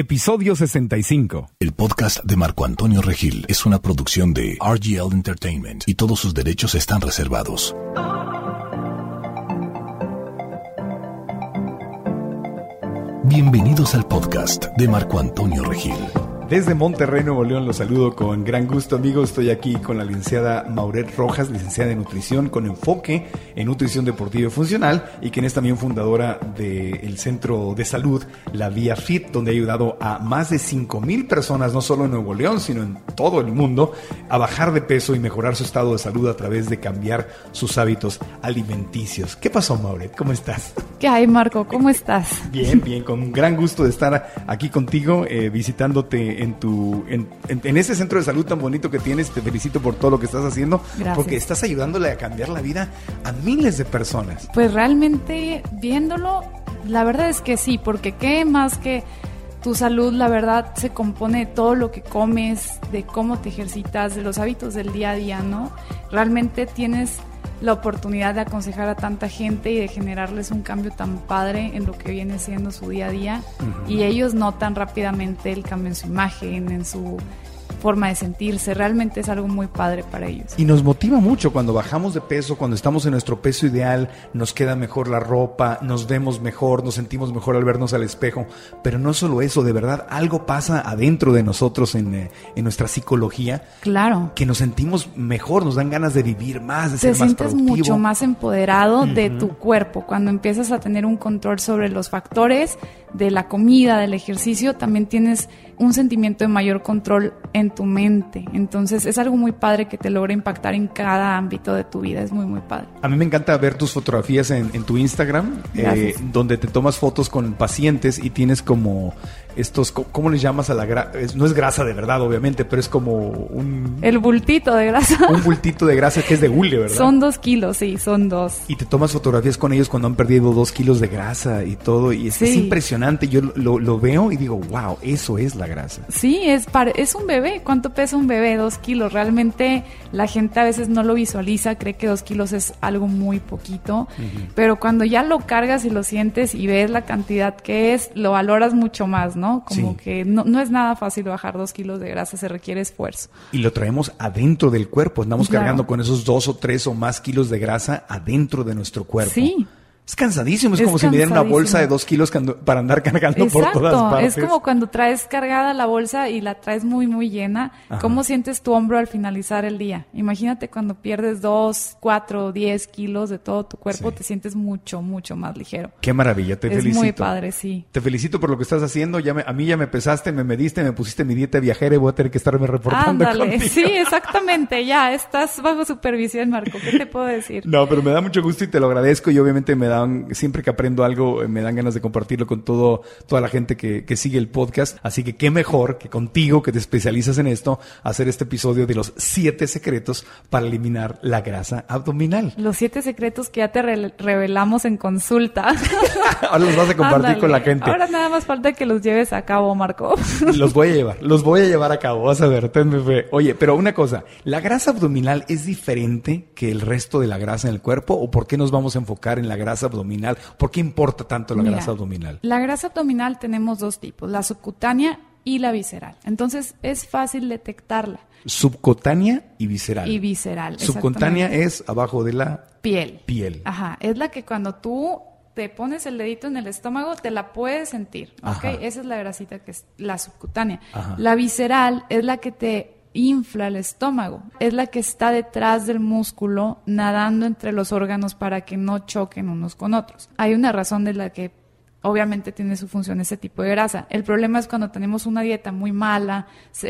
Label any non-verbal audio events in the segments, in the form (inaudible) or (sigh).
Episodio 65. El podcast de Marco Antonio Regil es una producción de RGL Entertainment y todos sus derechos están reservados. Bienvenidos al podcast de Marco Antonio Regil. Desde Monterrey, Nuevo León, los saludo con gran gusto, amigos. Estoy aquí con la licenciada Mauret Rojas, licenciada en nutrición con enfoque en nutrición deportiva y funcional, y quien es también fundadora del centro de salud La Vía Fit, donde ha ayudado a más de 5 mil personas, no solo en Nuevo León, sino en todo el mundo, a bajar de peso y mejorar su estado de salud a través de cambiar sus hábitos alimenticios. ¿Qué pasó, Mauret? ¿Cómo estás? ¿Qué hay, Marco? ¿Cómo estás? Bien, bien, con gran gusto de estar aquí contigo, eh, visitándote en tu en, en, ese centro de salud tan bonito que tienes. Te felicito por todo lo que estás haciendo, Gracias. porque estás ayudándole a cambiar la vida a miles de personas. Pues realmente viéndolo, la verdad es que sí, porque qué más que tu salud, la verdad, se compone de todo lo que comes, de cómo te ejercitas, de los hábitos del día a día, ¿no? Realmente tienes la oportunidad de aconsejar a tanta gente y de generarles un cambio tan padre en lo que viene siendo su día a día uh -huh. y ellos notan rápidamente el cambio en su imagen, en su forma de sentirse, realmente es algo muy padre para ellos. Y nos motiva mucho cuando bajamos de peso, cuando estamos en nuestro peso ideal, nos queda mejor la ropa, nos vemos mejor, nos sentimos mejor al vernos al espejo, pero no solo eso, de verdad algo pasa adentro de nosotros en, eh, en nuestra psicología. Claro. Que nos sentimos mejor, nos dan ganas de vivir más, de Te ser más sientes productivo. mucho más empoderado uh -huh. de tu cuerpo cuando empiezas a tener un control sobre los factores de la comida, del ejercicio, también tienes un sentimiento de mayor control en tu mente. Entonces es algo muy padre que te logra impactar en cada ámbito de tu vida. Es muy, muy padre. A mí me encanta ver tus fotografías en, en tu Instagram, eh, donde te tomas fotos con pacientes y tienes como estos, ¿cómo les llamas a la grasa? No es grasa de verdad, obviamente, pero es como un... El bultito de grasa. (laughs) Un bultito de grasa que es de hule, ¿verdad? Son dos kilos, sí, son dos. Y te tomas fotografías con ellos cuando han perdido dos kilos de grasa y todo, y es, sí. es impresionante. Yo lo, lo, veo y digo, wow, eso es la grasa. Sí, es, para, es un bebé. ¿Cuánto pesa un bebé? Dos kilos. Realmente la gente a veces no lo visualiza, cree que dos kilos es algo muy poquito, uh -huh. pero cuando ya lo cargas y lo sientes y ves la cantidad que es, lo valoras mucho más, ¿no? Como Sí. que no, no es nada fácil bajar dos kilos de grasa, se requiere esfuerzo. Y lo traemos adentro del cuerpo. Andamos Claro. cargando con esos dos o tres o más kilos de grasa adentro de nuestro cuerpo. Sí. Es cansadísimo. Es, Es como si me dieran una bolsa de dos kilos para andar cargando por todas partes. es como cuando traes cargada la bolsa y la traes muy, muy llena. Ajá. ¿Cómo sientes tu hombro al finalizar el día? Imagínate cuando pierdes dos, cuatro, diez kilos de todo tu cuerpo, Sí. te sientes mucho, mucho más ligero. Qué maravilla, te es felicito. muy padre, sí. Te felicito por lo que estás haciendo. Ya me- a mí ya me pesaste, me mediste, me pusiste mi dieta viajera y voy a tener que estarme reportando Ándale, contigo. sí, exactamente, ya, estás bajo supervisión, Marco, ¿qué te puedo decir? No, pero me da mucho gusto y te lo agradezco y obviamente me dan, siempre que aprendo algo, eh, me dan ganas de compartirlo con todo, toda la gente que, que sigue el podcast. Así que qué mejor que contigo, que te especializas en esto, hacer este episodio de los siete secretos para eliminar la grasa abdominal. Los siete secretos que ya te re- revelamos en consulta. (laughs) Ahora los vas a compartir Ándale, con la gente. Ahora nada más falta que los lleves a cabo, Marco. (laughs) Los voy a llevar, los voy a llevar a cabo, vas a ver, tenme fe. Oye, pero una cosa, ¿la grasa abdominal es diferente que el resto de la grasa en el cuerpo o por qué nos vamos a enfocar en la grasa abdominal? ¿Por qué importa tanto la Mira, grasa abdominal? La grasa abdominal tenemos dos tipos, la subcutánea y la visceral. Entonces es fácil detectarla. Subcutánea y visceral. Y visceral. Subcutánea es abajo de la piel. piel. Ajá, es la que cuando tú te pones el dedito en el estómago te la puedes sentir, ¿ok? Ajá. Esa es la grasita que es la subcutánea. Ajá. La visceral es la que te infla el estómago, es la que está detrás del músculo nadando entre los órganos para que no choquen unos con otros. Hay una razón de la que obviamente tiene su función ese tipo de grasa. El problema es cuando tenemos una dieta muy mala,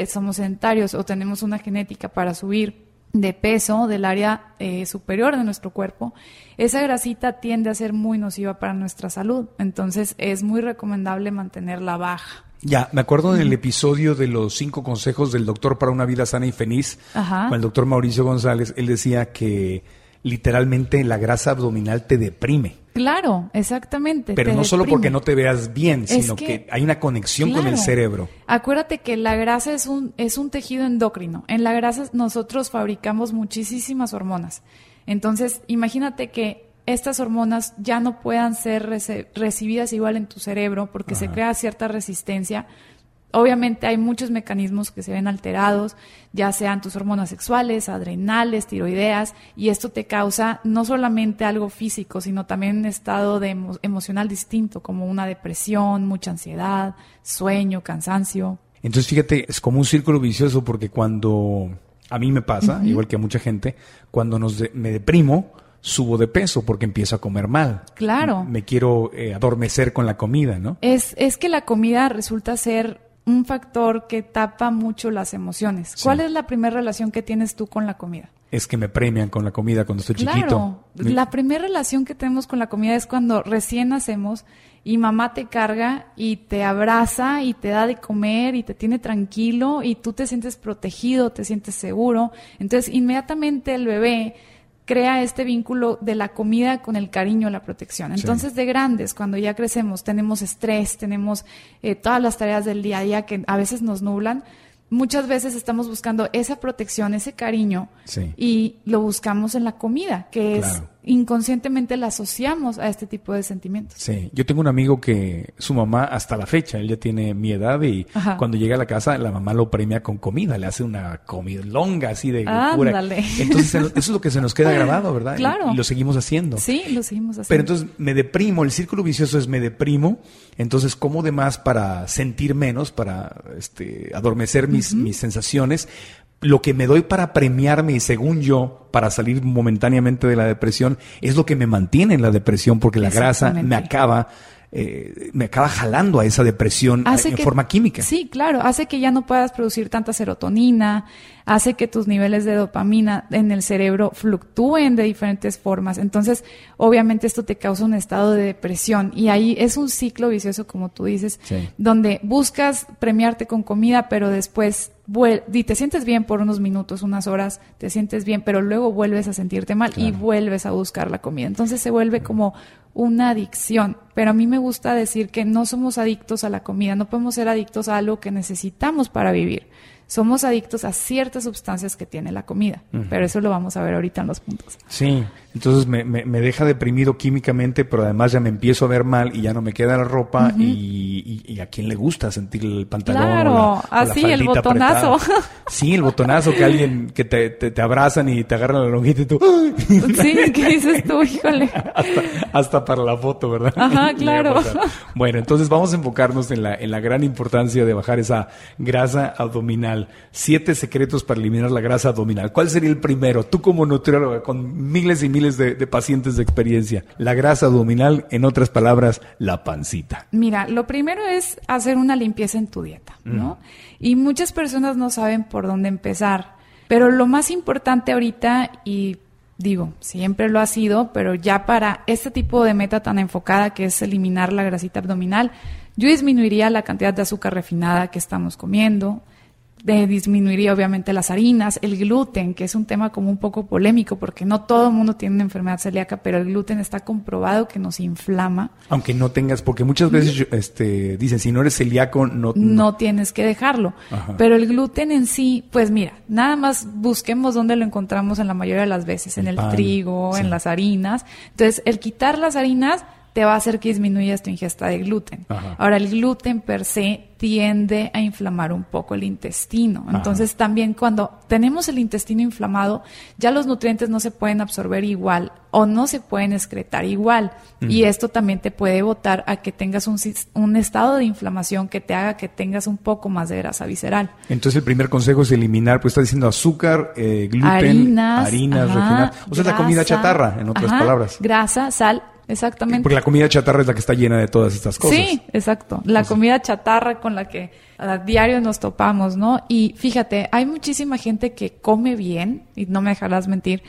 somos sedentarios o tenemos una genética para subir de peso del área eh, superior de nuestro cuerpo, esa grasita tiende a ser muy nociva para nuestra salud. Entonces es muy recomendable mantenerla baja. Ya, me acuerdo del episodio de los cinco consejos del doctor para una vida sana y feliz, Ajá. con el doctor Mauricio González. Él decía que literalmente la grasa abdominal te deprime. Claro, exactamente. Pero no solo porque no te veas bien, sino que, que- hay una conexión con el cerebro. Acuérdate que la grasa es un, es un tejido endocrino. En la grasa nosotros fabricamos muchísimas hormonas. Entonces, imagínate que estas hormonas ya no puedan ser rece- recibidas igual en tu cerebro porque se crea cierta resistencia. Obviamente hay muchos mecanismos que se ven alterados, ya sean tus hormonas sexuales, adrenales, tiroideas, y esto te causa no solamente algo físico, sino también un estado de emocional distinto, como una depresión, mucha ansiedad, sueño, cansancio. Entonces, fíjate, es como un círculo vicioso porque cuando a mí me pasa, igual que a mucha gente, cuando nos me deprimo, subo de peso porque empiezo a comer mal. Claro. Me quiero eh, adormecer con la comida, ¿no? Es, es que la comida resulta ser un factor que tapa mucho las emociones. ¿Cuál es la primera relación que tienes tú con la comida? Es que me premian con la comida cuando estoy claro, chiquito. La primera relación que tenemos con la comida es cuando recién nacemos y mamá te carga y te abraza y te da de comer y te tiene tranquilo y tú te sientes protegido, te sientes seguro. Entonces, inmediatamente el bebé crea este vínculo de la comida con el cariño, la protección. Entonces, de grandes, cuando ya crecemos, tenemos estrés, tenemos eh, todas las tareas del día a día que a veces nos nublan, muchas veces estamos buscando esa protección, ese cariño, y lo buscamos en la comida, que es inconscientemente la asociamos a este tipo de sentimientos. Sí, yo tengo un amigo que su mamá hasta la fecha, él ya tiene mi edad y cuando llega a la casa la mamá lo premia con comida, le hace una comida longa así de locura. Entonces eso es lo que se nos queda grabado, ¿verdad? Claro. Y, lo seguimos haciendo. Sí, lo seguimos haciendo. Pero entonces me deprimo, el círculo vicioso es me deprimo, entonces como de más para sentir menos, para este adormecer mis, mis sensaciones, lo que me doy para premiarme y según yo, para salir momentáneamente de la depresión, es lo que me mantiene en la depresión porque la grasa me acaba eh, me acaba jalando a esa depresión en forma química. Sí, claro, hace que ya no puedas producir tanta serotonina, hace que tus niveles de dopamina en el cerebro fluctúen de diferentes formas. Entonces, obviamente esto te causa un estado de depresión y ahí es un ciclo vicioso, como tú dices, donde buscas premiarte con comida, pero después y te sientes bien por unos minutos, unas horas, te sientes bien, pero luego vuelves a sentirte mal y vuelves a buscar la comida. Entonces se vuelve como una adicción. Pero a mí me gusta decir que no somos adictos a la comida, no podemos ser adictos a algo que necesitamos para vivir somos adictos a ciertas sustancias que tiene la comida, pero eso lo vamos a ver ahorita en los puntos. Sí, entonces me, me, deja deprimido químicamente, pero además ya me empiezo a ver mal y ya no me queda la ropa y, a quién le gusta sentir el pantalón. Claro, así el botonazo. (laughs) Sí, el botonazo que alguien que te, te, abrazan y te agarran la lonjita y tú. (laughs) Sí, ¿qué dices tú, híjole? (laughs) Hasta, para la foto, ¿verdad? Ajá, claro. Bueno, entonces vamos a enfocarnos en la, en la gran importancia de bajar esa grasa abdominal. Siete secretos para eliminar la grasa abdominal. ¿Cuál sería el primero? Tú como nutrióloga, con miles y miles de, pacientes de experiencia. La grasa abdominal, en otras palabras, la pancita. Mira, lo primero es hacer una limpieza en tu dieta, ¿no? Y muchas personas no saben por dónde empezar. Pero lo más importante ahorita, y digo, siempre lo ha sido, pero ya para este tipo de meta tan enfocada que es eliminar la grasita abdominal, yo disminuiría la cantidad de azúcar refinada que estamos comiendo, disminuiría obviamente las harinas, el gluten, que es un tema como un poco polémico porque no todo el mundo tiene una enfermedad celíaca, pero el gluten está comprobado que nos inflama. Aunque no tengas, porque muchas veces este, dicen, si no eres celíaco, no... No, tienes que dejarlo. Pero el gluten en sí, pues mira, nada más busquemos dónde lo encontramos en la mayoría de las veces, en el, trigo, en las harinas. Entonces, el quitar las harinas te va a hacer que disminuyas tu ingesta de gluten. Ahora, el gluten per se tiende a inflamar un poco el intestino. Entonces, también cuando tenemos el intestino inflamado, ya los nutrientes no se pueden absorber igual o no se pueden excretar igual. Y esto también te puede botar a que tengas un, un, estado de inflamación que te haga que tengas un poco más de grasa visceral. Entonces, el primer consejo es eliminar, pues está diciendo azúcar, eh, gluten, harinas, harinas O sea, la comida chatarra, en otras palabras. Grasa, sal, Exactamente. Porque la comida chatarra es la que está llena de todas estas cosas. Sí, exacto. La comida chatarra con la que a diario nos topamos, ¿no? Y fíjate, hay muchísima gente que come bien, y no me dejarás mentir,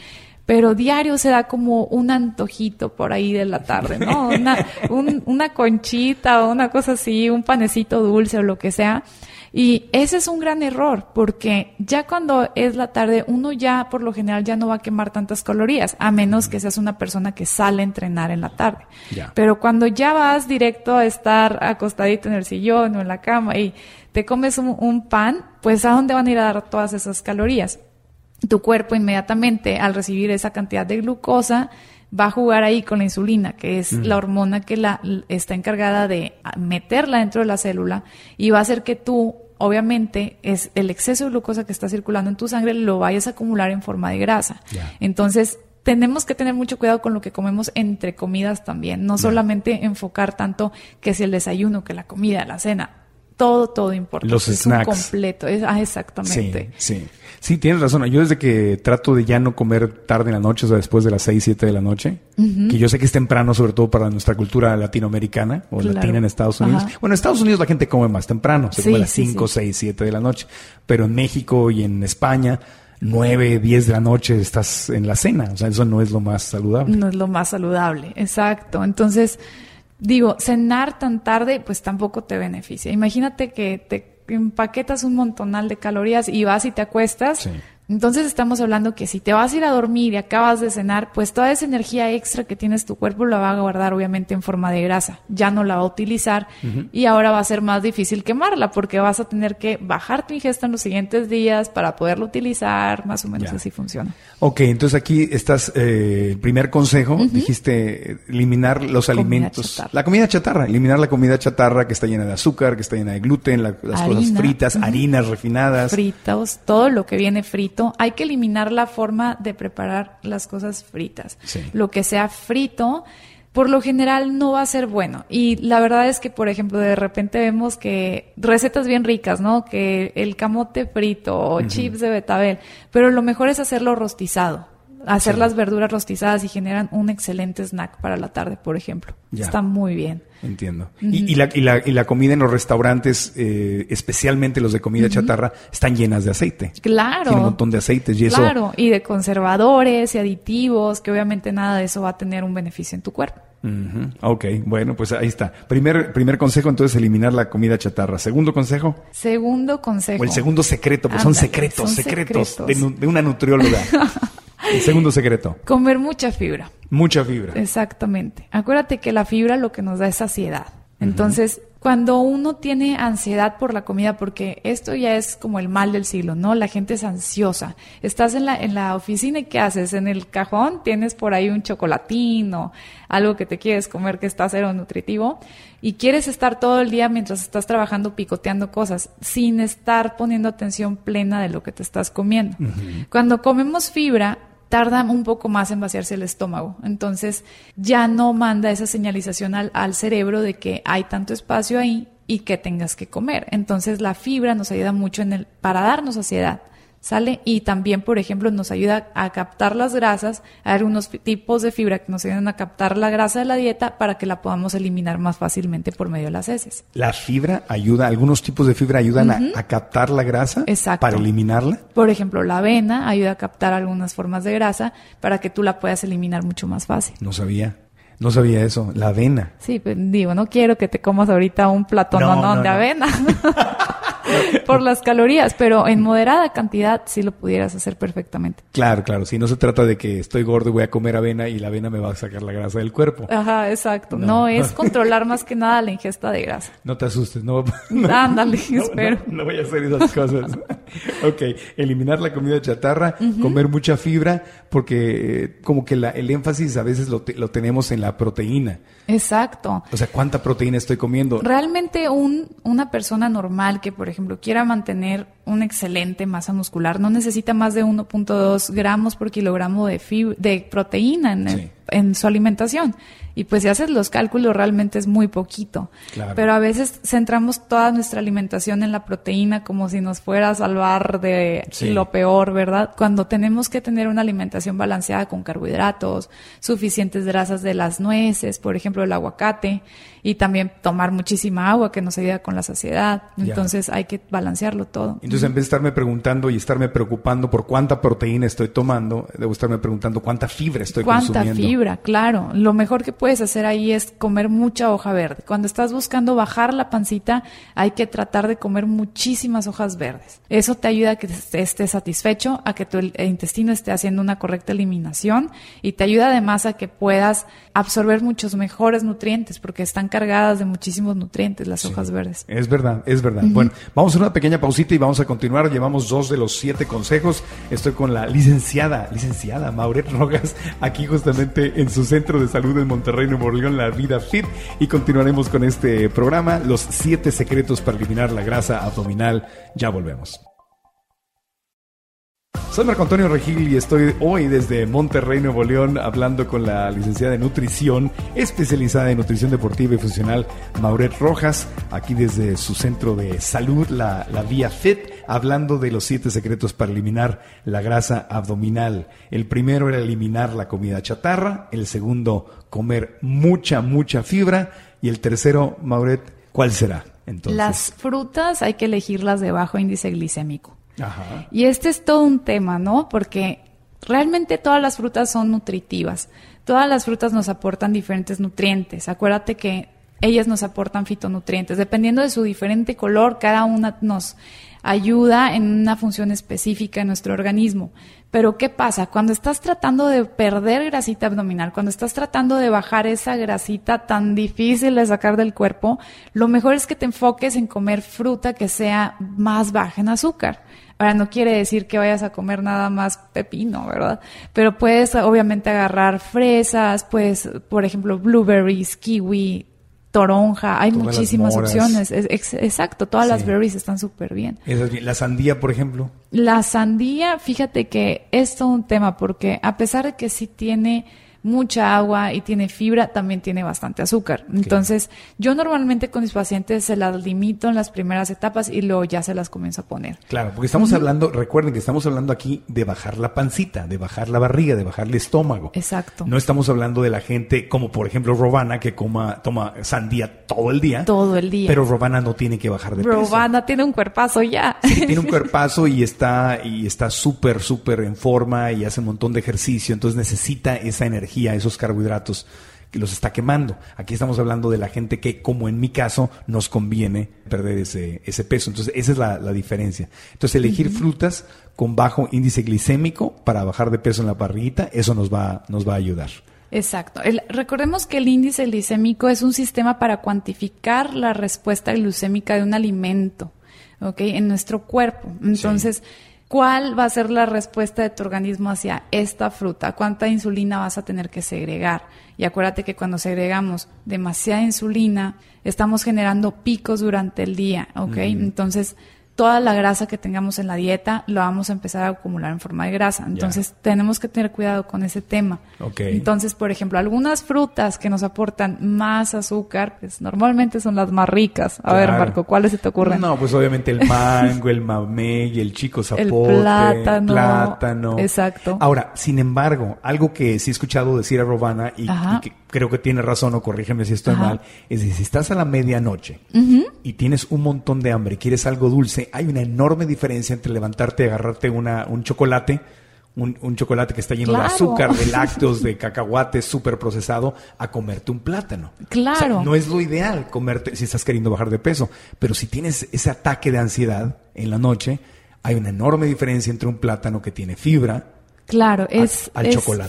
pero diario se da como un antojito por ahí de la tarde, ¿no? (laughs) Una, una conchita o una cosa así, un panecito dulce o lo que sea. Y ese es un gran error, porque ya cuando es la tarde, uno ya por lo general ya no va a quemar tantas calorías, a menos que seas una persona que sale a entrenar en la tarde. Pero cuando ya vas directo a estar acostadito en el sillón o en la cama y te comes un, pan, pues ¿a dónde van a ir a dar todas esas calorías? Tu cuerpo inmediatamente, al recibir esa cantidad de glucosa, va a jugar ahí con la insulina, que es la hormona que la, está encargada de meterla dentro de la célula y va a hacer que tú, obviamente, es el exceso de glucosa que está circulando en tu sangre lo vayas a acumular en forma de grasa. Entonces, tenemos que tener mucho cuidado con lo que comemos entre comidas también, no solamente enfocar tanto que si el desayuno, que la comida, la cena, todo, todo importa. Los es snacks. un completo, es, ah, exactamente. Sí, sí. Sí, tienes razón. Yo desde que trato de ya no comer tarde en la noche, o sea, después de las 6, 7 de la noche, que yo sé que es temprano, sobre todo para nuestra cultura latinoamericana o Claro. latina en Estados Unidos. Ajá. Bueno, en Estados Unidos la gente come más temprano, se Sí, come a las sí, 5, sí. 6, 7 de la noche. Pero en México y en España, 9, 10 de la noche estás en la cena. O sea, eso no es lo más saludable. No es lo más saludable, exacto. Entonces, digo, cenar tan tarde, pues tampoco te beneficia. Imagínate que te empaquetas un montonal de calorías y vas y te acuestas. Sí. Entonces estamos hablando que si te vas a ir a dormir y acabas de cenar, pues toda esa energía extra que tienes tu cuerpo la va a guardar obviamente en forma de grasa. Ya no la va a utilizar y ahora va a ser más difícil quemarla porque vas a tener que bajar tu ingesta en los siguientes días para poderla utilizar. Más o menos Ya. así funciona. Ok, entonces aquí estás, eh, el primer consejo, dijiste eliminar los Comida alimentos. chatarra. La comida chatarra, eliminar la comida chatarra que está llena de azúcar, que está llena de gluten, la- las cosas fritas, harinas refinadas. fritos, todo lo que viene frito, hay que eliminar la forma de preparar las cosas fritas. Sí. Lo que sea frito, por lo general no va a ser bueno. Y la verdad es que, por ejemplo, de repente vemos que recetas bien ricas, ¿no? Que el camote frito o chips de betabel, pero lo mejor es hacerlo rostizado. Hacer las verduras rostizadas y generan un excelente snack para la tarde, por ejemplo. Ya. Está muy bien. Entiendo. y, y la, y, la, y la comida en los restaurantes, eh, especialmente los de comida chatarra, están llenas de aceite. Claro. Tiene un montón de aceites y eso. Claro, y de conservadores y aditivos, que obviamente nada de eso va a tener un beneficio en tu cuerpo. Ujú. Ok, bueno, pues ahí está. Primer, primer consejo, entonces, eliminar la comida chatarra. Segundo consejo, Segundo consejo. o el segundo secreto, pues son Ándale, secretos, son secretos, secretos. De, de una nutrióloga. (laughs) el segundo secreto, Comer mucha fibra. mucha fibra. Exactamente. Acuérdate que la fibra lo que nos da es saciedad. Entonces, cuando uno tiene ansiedad por la comida, porque esto ya es como el mal del siglo, ¿no? La gente es ansiosa. Estás en la, en la oficina y ¿qué haces? En el cajón tienes por ahí un chocolatín o algo que te quieres comer que está cero nutritivo y quieres estar todo el día mientras estás trabajando picoteando cosas sin estar poniendo atención plena de lo que te estás comiendo. Cuando comemos fibra, tarda un poco más en vaciarse el estómago. Entonces ya no manda esa señalización al, al cerebro de que hay tanto espacio ahí y que tengas que comer. Entonces la fibra nos ayuda mucho en el, para darnos saciedad. ¿Sale? Y también, por ejemplo, nos ayuda a captar las grasas. Hay algunos tipos de fibra que nos ayudan a captar la grasa de la dieta para que la podamos eliminar más fácilmente por medio de las heces. La fibra ayuda, algunos tipos de fibra ayudan a, a captar la grasa Exacto. para eliminarla. Por ejemplo, la avena ayuda a captar algunas formas de grasa para que tú la puedas eliminar mucho más fácil. No sabía, no sabía eso. La avena. Sí, pues, digo, no quiero que te comas ahorita un plato No, no, no, de avena (laughs) (laughs) por las calorías, pero en moderada cantidad sí lo pudieras hacer perfectamente. Claro, claro. Si no se trata de que estoy gordo y voy a comer avena y la avena me va a sacar la grasa del cuerpo. Ajá, exacto. No. No, es (laughs) controlar más que nada la ingesta de grasa. No te asustes, no. (laughs) Ándale, no, espero. No, no voy a hacer esas cosas. ok, eliminar la comida chatarra, comer mucha fibra, porque eh, como que la- el énfasis a veces lo, te- lo tenemos en la proteína. Exacto. O sea, ¿cuánta proteína estoy comiendo? Realmente un, una persona normal que, por ejemplo, quiera mantener una excelente masa muscular no necesita más de 1.2 gramos por kilogramo de, de proteína en, el- Sí. en su alimentación. Y pues si haces los cálculos realmente es muy poquito. Claro. Pero a veces centramos toda nuestra alimentación en la proteína como si nos fuera a salvar de Sí. lo peor, ¿verdad? Cuando tenemos que tener una alimentación balanceada con carbohidratos, suficientes grasas de las nueces, por ejemplo, el aguacate, y también tomar muchísima agua que nos ayuda con la saciedad. Ya. Entonces hay que balancearlo todo. Entonces, en vez de estarme preguntando y estarme preocupando por cuánta proteína estoy tomando, debo estarme preguntando cuánta fibra estoy ¿Cuánta consumiendo. fibra? Claro. Lo mejor que puedes hacer ahí es comer mucha hoja verde. Cuando estás buscando bajar la pancita, hay que tratar de comer muchísimas hojas verdes. Eso te ayuda a que estés satisfecho, a que tu intestino esté haciendo una correcta eliminación y te ayuda además a que puedas absorber muchos mejores nutrientes porque están cargadas de muchísimos nutrientes las hojas verdes. Es verdad, es verdad. Bueno, vamos a una pequeña pausita y vamos a continuar. Llevamos dos de los siete consejos. Estoy con la licenciada, licenciada Mauret Rogas, aquí justamente en su centro de salud en Monterrey, Nuevo León, La Vida Fit. Y continuaremos con este programa, los siete secretos para eliminar la grasa abdominal. Ya volvemos. Soy Marco Antonio Regil y estoy hoy desde Monterrey, Nuevo León, hablando con la licenciada de nutrición, especializada en nutrición deportiva y funcional, Mauret Rojas, aquí desde su centro de salud, la, la Vía Fit, hablando de los siete secretos para eliminar la grasa abdominal. El primero era eliminar la comida chatarra, el segundo, comer mucha, mucha fibra, y el tercero, Mauret, ¿cuál será? Entonces? Las frutas hay que elegirlas de bajo índice glicémico. Y este es todo un tema, ¿no? Porque realmente todas las frutas son nutritivas. Todas las frutas nos aportan diferentes nutrientes. Acuérdate que ellas nos aportan fitonutrientes. Dependiendo de su diferente color, cada una nos ayuda en una función específica en nuestro organismo. Pero ¿qué pasa? Cuando estás tratando de perder grasita abdominal, cuando estás tratando de bajar esa grasita tan difícil de sacar del cuerpo, lo mejor es que te enfoques en comer fruta que sea más baja en azúcar. Ahora, no quiere decir que vayas a comer nada más pepino, ¿verdad? Pero puedes obviamente agarrar fresas, pues, por ejemplo, blueberries, kiwi, toronja, hay muchísimas opciones. exacto, todas las berries están súper bien. La sandía, por ejemplo. La sandía, fíjate que es todo un tema porque a pesar de que sí tiene mucha agua y tiene fibra, también tiene bastante azúcar. Entonces, yo normalmente con mis pacientes se las limito en las primeras etapas y luego ya se las comienzo a poner. Claro, porque estamos hablando, recuerden que estamos hablando aquí de bajar la pancita, de bajar la barriga, de bajar el estómago. Exacto. No estamos hablando de la gente como por ejemplo Robana que coma, toma sandía todo el día. Todo el día. Pero Robana no tiene que bajar de peso. Robana tiene un cuerpazo ya. Sí, tiene un (laughs) cuerpazo y está y está súper súper en forma y hace un montón de ejercicio, entonces necesita esa energía esos carbohidratos que los está quemando. Aquí estamos hablando de la gente que, como en mi caso, nos conviene perder ese, ese peso. Entonces, esa es la, diferencia. Entonces, elegir frutas con bajo índice glicémico para bajar de peso en la parrillita, eso nos va, nos va a ayudar. Exacto. recordemos que el índice glicémico es un sistema para cuantificar la respuesta glucémica de un alimento, ¿ok? En nuestro cuerpo. Entonces, ¿Cuál va a ser la respuesta de tu organismo hacia esta fruta? ¿Cuánta insulina vas a tener que segregar? Y acuérdate que cuando segregamos demasiada insulina, estamos generando picos durante el día, ¿ok? Entonces, toda la grasa que tengamos en la dieta lo vamos a empezar a acumular en forma de grasa. Entonces tenemos que tener cuidado con ese tema. Entonces, por ejemplo, algunas frutas que nos aportan más azúcar, pues normalmente son las más ricas. A ver, Marco, ¿cuáles se te ocurren? No, pues obviamente el mango, el mamey, el chico zapote, el plátano, plátano. Exacto. Ahora, sin embargo, algo que sí he escuchado decir a Robana y, que creo que tiene razón o corrígeme si estoy mal, es que si estás a la medianoche y tienes un montón de hambre y quieres algo dulce, hay una enorme diferencia entre levantarte y agarrarte una, un chocolate, un, chocolate que está lleno de azúcar, de (laughs) lácteos, de cacahuates súper procesado, a comerte un plátano. Claro. no es lo ideal comerte si estás queriendo bajar de peso, pero si tienes ese ataque de ansiedad en la noche, hay una enorme diferencia entre un plátano que tiene fibra, Claro, es,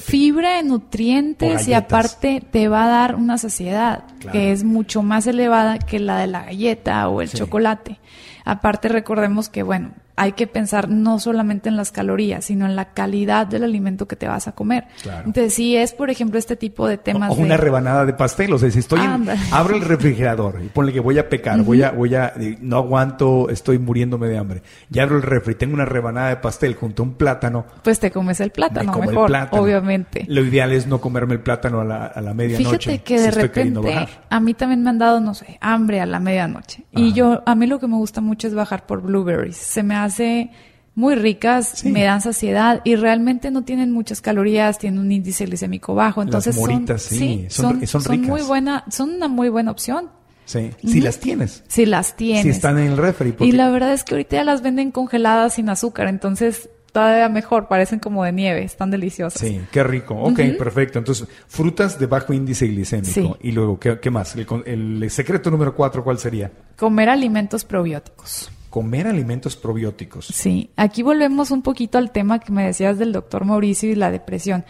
fibra, nutrientes y aparte te va a dar una saciedad que es mucho más elevada que la de la galleta o el chocolate. Aparte recordemos que, bueno, hay que pensar no solamente en las calorías, sino en la calidad del alimento que te vas a comer. Entonces, si es, por ejemplo, este tipo de temas. O, una rebanada de pastel, o sea, si estoy en, (laughs) abro el refrigerador y ponle que voy a pecar, voy a, voy a, no aguanto, estoy muriéndome de hambre. Y abro el refri, tengo una rebanada de pastel junto a un plátano. Pues te comes el plátano mejor, obviamente. Lo ideal es no comerme el plátano a la, a la medianoche. Fíjate que de repente, a mí también me han dado, no sé, hambre a la medianoche. Y yo, a mí lo que me gusta mucho es bajar por blueberries. Se me hace muy ricas, me dan saciedad y realmente no tienen muchas calorías, tienen un índice glicémico bajo, entonces las sí, son, son, muy buena, son una muy buena opción. Sí, si las tienes. Si las tienes. Si están en el refri. Y la verdad es que ahorita ya las venden congeladas sin azúcar, entonces todavía mejor, parecen como de nieve, están deliciosas. Sí, qué rico. Ok, perfecto. Entonces, frutas de bajo índice glicémico. Y luego, ¿qué, más? El, el, secreto número cuatro, ¿cuál sería? Comer alimentos probióticos comer alimentos probióticos. Sí, aquí volvemos un poquito al tema que me decías del doctor Mauricio y la depresión.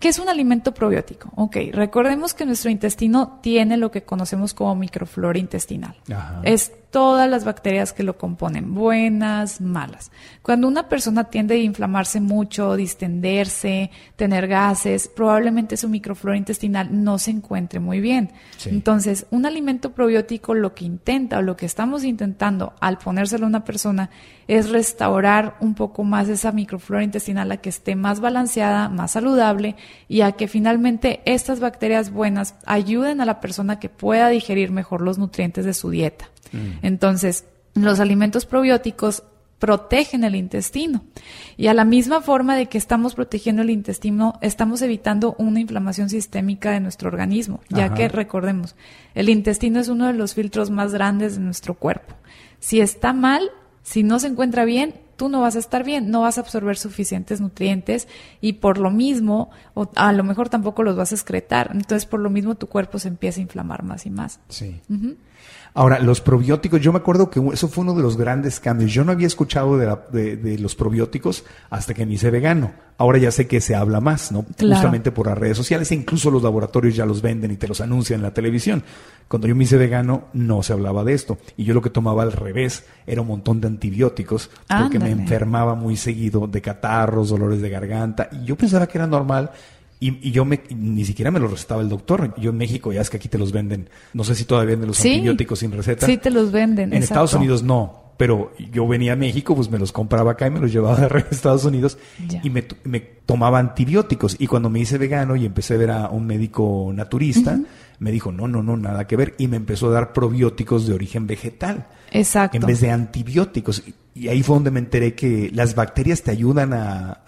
¿Qué es un alimento probiótico? Ok, recordemos que nuestro intestino tiene lo que conocemos como microflora intestinal. Es todas las bacterias que lo componen, buenas, malas. Cuando una persona tiende a inflamarse mucho, distenderse, tener gases, probablemente su microflora intestinal no se encuentre muy bien. Entonces, un alimento probiótico lo que intenta o lo que estamos intentando al ponérselo a una persona es restaurar un poco más esa microflora intestinal a que esté más balanceada, más saludable y a que finalmente estas bacterias buenas ayuden a la persona que pueda digerir mejor los nutrientes de su dieta. Mm. Entonces, los alimentos probióticos protegen el intestino. Y a la misma forma de que estamos protegiendo el intestino, estamos evitando una inflamación sistémica de nuestro organismo, ya que recordemos, el intestino es uno de los filtros más grandes de nuestro cuerpo. Si está mal, si no se encuentra bien, tú no vas a estar bien, no vas a absorber suficientes nutrientes y por lo mismo, o a lo mejor tampoco los vas a excretar. Entonces, por lo mismo, tu cuerpo se empieza a inflamar más y más. Sí. Ahora, los probióticos, yo me acuerdo que eso fue uno de los grandes cambios. Yo no había escuchado de, los probióticos hasta que me hice vegano. Ahora ya sé que se habla más, ¿no? Justamente por las redes sociales e incluso los laboratorios ya los venden y te los anuncian en la televisión. Cuando yo me hice vegano no se hablaba de esto. Y yo lo que tomaba al revés era un montón de antibióticos porque me enfermaba muy seguido de catarros, dolores de garganta. Y yo pensaba que era normal y, yo me, ni siquiera me lo recetaba el doctor. Yo en México, ya es que aquí te los venden. No sé si todavía venden los antibióticos sin receta. Sí, te los venden. En Estados Unidos no. Pero yo venía a México, pues me los compraba acá y me los llevaba (laughs) a Estados Unidos y me, me, tomaba antibióticos. Y cuando me hice vegano y empecé a ver a un médico naturista, me dijo, no, no, no, nada que ver. Y me empezó a dar probióticos de origen vegetal. Exacto. En vez de antibióticos. Y ahí fue donde me enteré que las bacterias te ayudan a...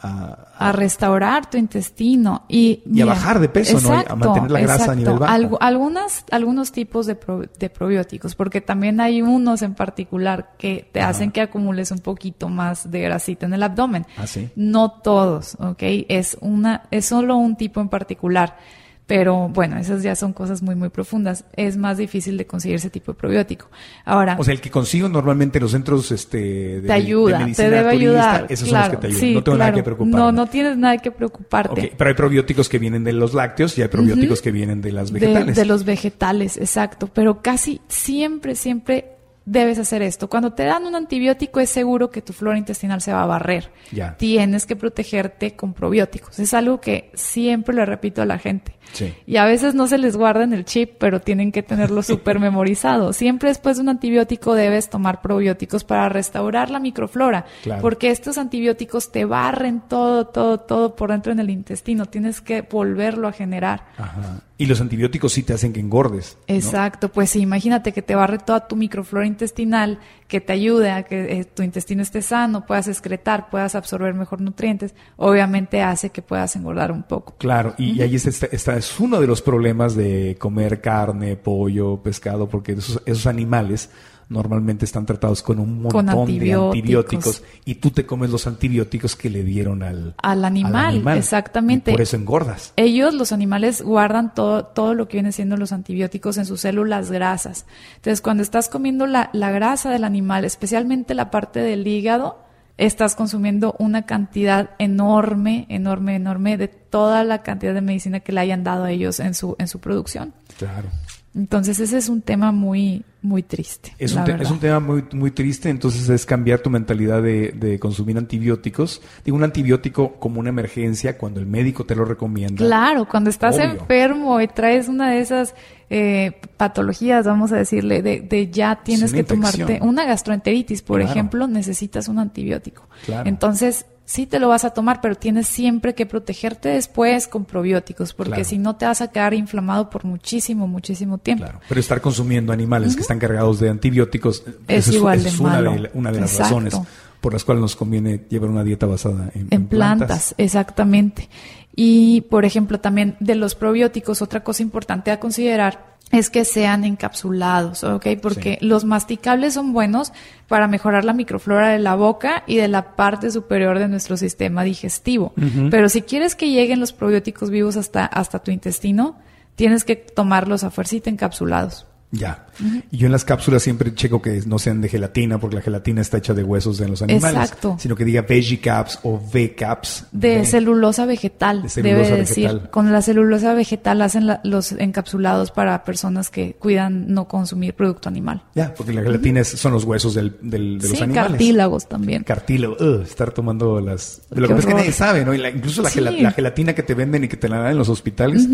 A, restaurar tu intestino y... Y a bajar de peso, ¿no? A mantener la grasa a nivel bajo. algunas, algunos tipos de, de, probióticos, porque también hay unos en particular que te hacen que acumules un poquito más de grasita en el abdomen. ¿Ah, sí? No todos, ¿ok? Es, una, es solo un tipo en particular. Pero bueno, esas ya son cosas muy, muy profundas. Es más difícil de conseguir ese tipo de probiótico. Ahora. O sea, el que consigo normalmente en los centros este, de, te ayuda, te debe ayudar. Esos son los que te ayudan. no tengo nada que preocuparme. No, no tienes nada que preocuparte. pero hay probióticos que vienen de los lácteos y hay probióticos que vienen de las vegetales. de los vegetales, exacto. Pero casi siempre, siempre debes hacer esto. Cuando te dan un antibiótico es seguro que tu flora intestinal se va a barrer. Ya. Tienes que protegerte con probióticos. Es algo que siempre le repito a la gente. Sí. Y a veces no se les guarda en el chip, pero tienen que tenerlo (laughs) súper memorizado. Siempre después de un antibiótico debes tomar probióticos para restaurar la microflora. Porque estos antibióticos te barren todo, todo, todo por dentro en el intestino. Tienes que volverlo a generar. Ajá. Y los antibióticos sí te hacen que engordes. Exacto, pues imagínate que te barre toda tu microflora intestinal, que te ayude a que eh, tu intestino esté sano, puedas excretar, puedas absorber mejor nutrientes, obviamente hace que puedas engordar un poco. Claro, y, ahí está, es uno de los problemas de comer carne, pollo, pescado, porque esos, esos animales normalmente están tratados con un montón de antibióticos y tú te comes los antibióticos que le dieron al, al, animal, Exactamente. por eso engordas. Ellos, los animales, guardan todo, todo lo que viene siendo los antibióticos en sus células grasas. Entonces, cuando estás comiendo la, la grasa del animal, especialmente la parte del hígado, estás consumiendo una cantidad enorme, enorme, enorme de toda la cantidad de medicina que le hayan dado a ellos en su, en su producción. Claro. Entonces ese es un tema muy, muy triste. Es, un, es un, tema muy, muy triste, entonces es cambiar tu mentalidad de, de, consumir antibióticos. Digo, un antibiótico como una emergencia cuando el médico te lo recomienda. Claro, cuando estás enfermo y traes una de esas eh, patologías, vamos a decirle, de, de ya tienes que tomarte una gastroenteritis, por ejemplo, necesitas un antibiótico. Claro. Entonces, sí te lo vas a tomar, pero tienes siempre que protegerte después con probióticos, porque si no te vas a quedar inflamado por muchísimo, muchísimo tiempo. Claro, pero estar consumiendo animales que están cargados de antibióticos es, igual es una, de, una de las razones por las cuales nos conviene llevar una dieta basada en, en plantas. Exactamente. Y, por ejemplo, también de los probióticos, otra cosa importante a considerar es que sean encapsulados, ¿ok? Porque los masticables son buenos para mejorar la microflora de la boca y de la parte superior de nuestro sistema digestivo. Pero si quieres que lleguen los probióticos vivos hasta, hasta tu intestino, tienes que tomarlos a fuercita encapsulados. Ya. Y yo en las cápsulas siempre checo que no sean de gelatina, porque la gelatina está hecha de huesos de los animales. Exacto. Sino que diga veggie caps o V caps. De V. celulosa vegetal, De celulosa debe vegetal. decir. Con la celulosa vegetal hacen la- los encapsulados para personas que cuidan no consumir producto animal. Ya, porque la gelatina es- son los huesos del, del- de los animales. cartílagos también. Cartílago. Ugh, estar tomando las... De lo que pasa es que nadie sabe, ¿no? Y la- incluso la, Sí. la gelatina que te venden y que te la dan en los hospitales,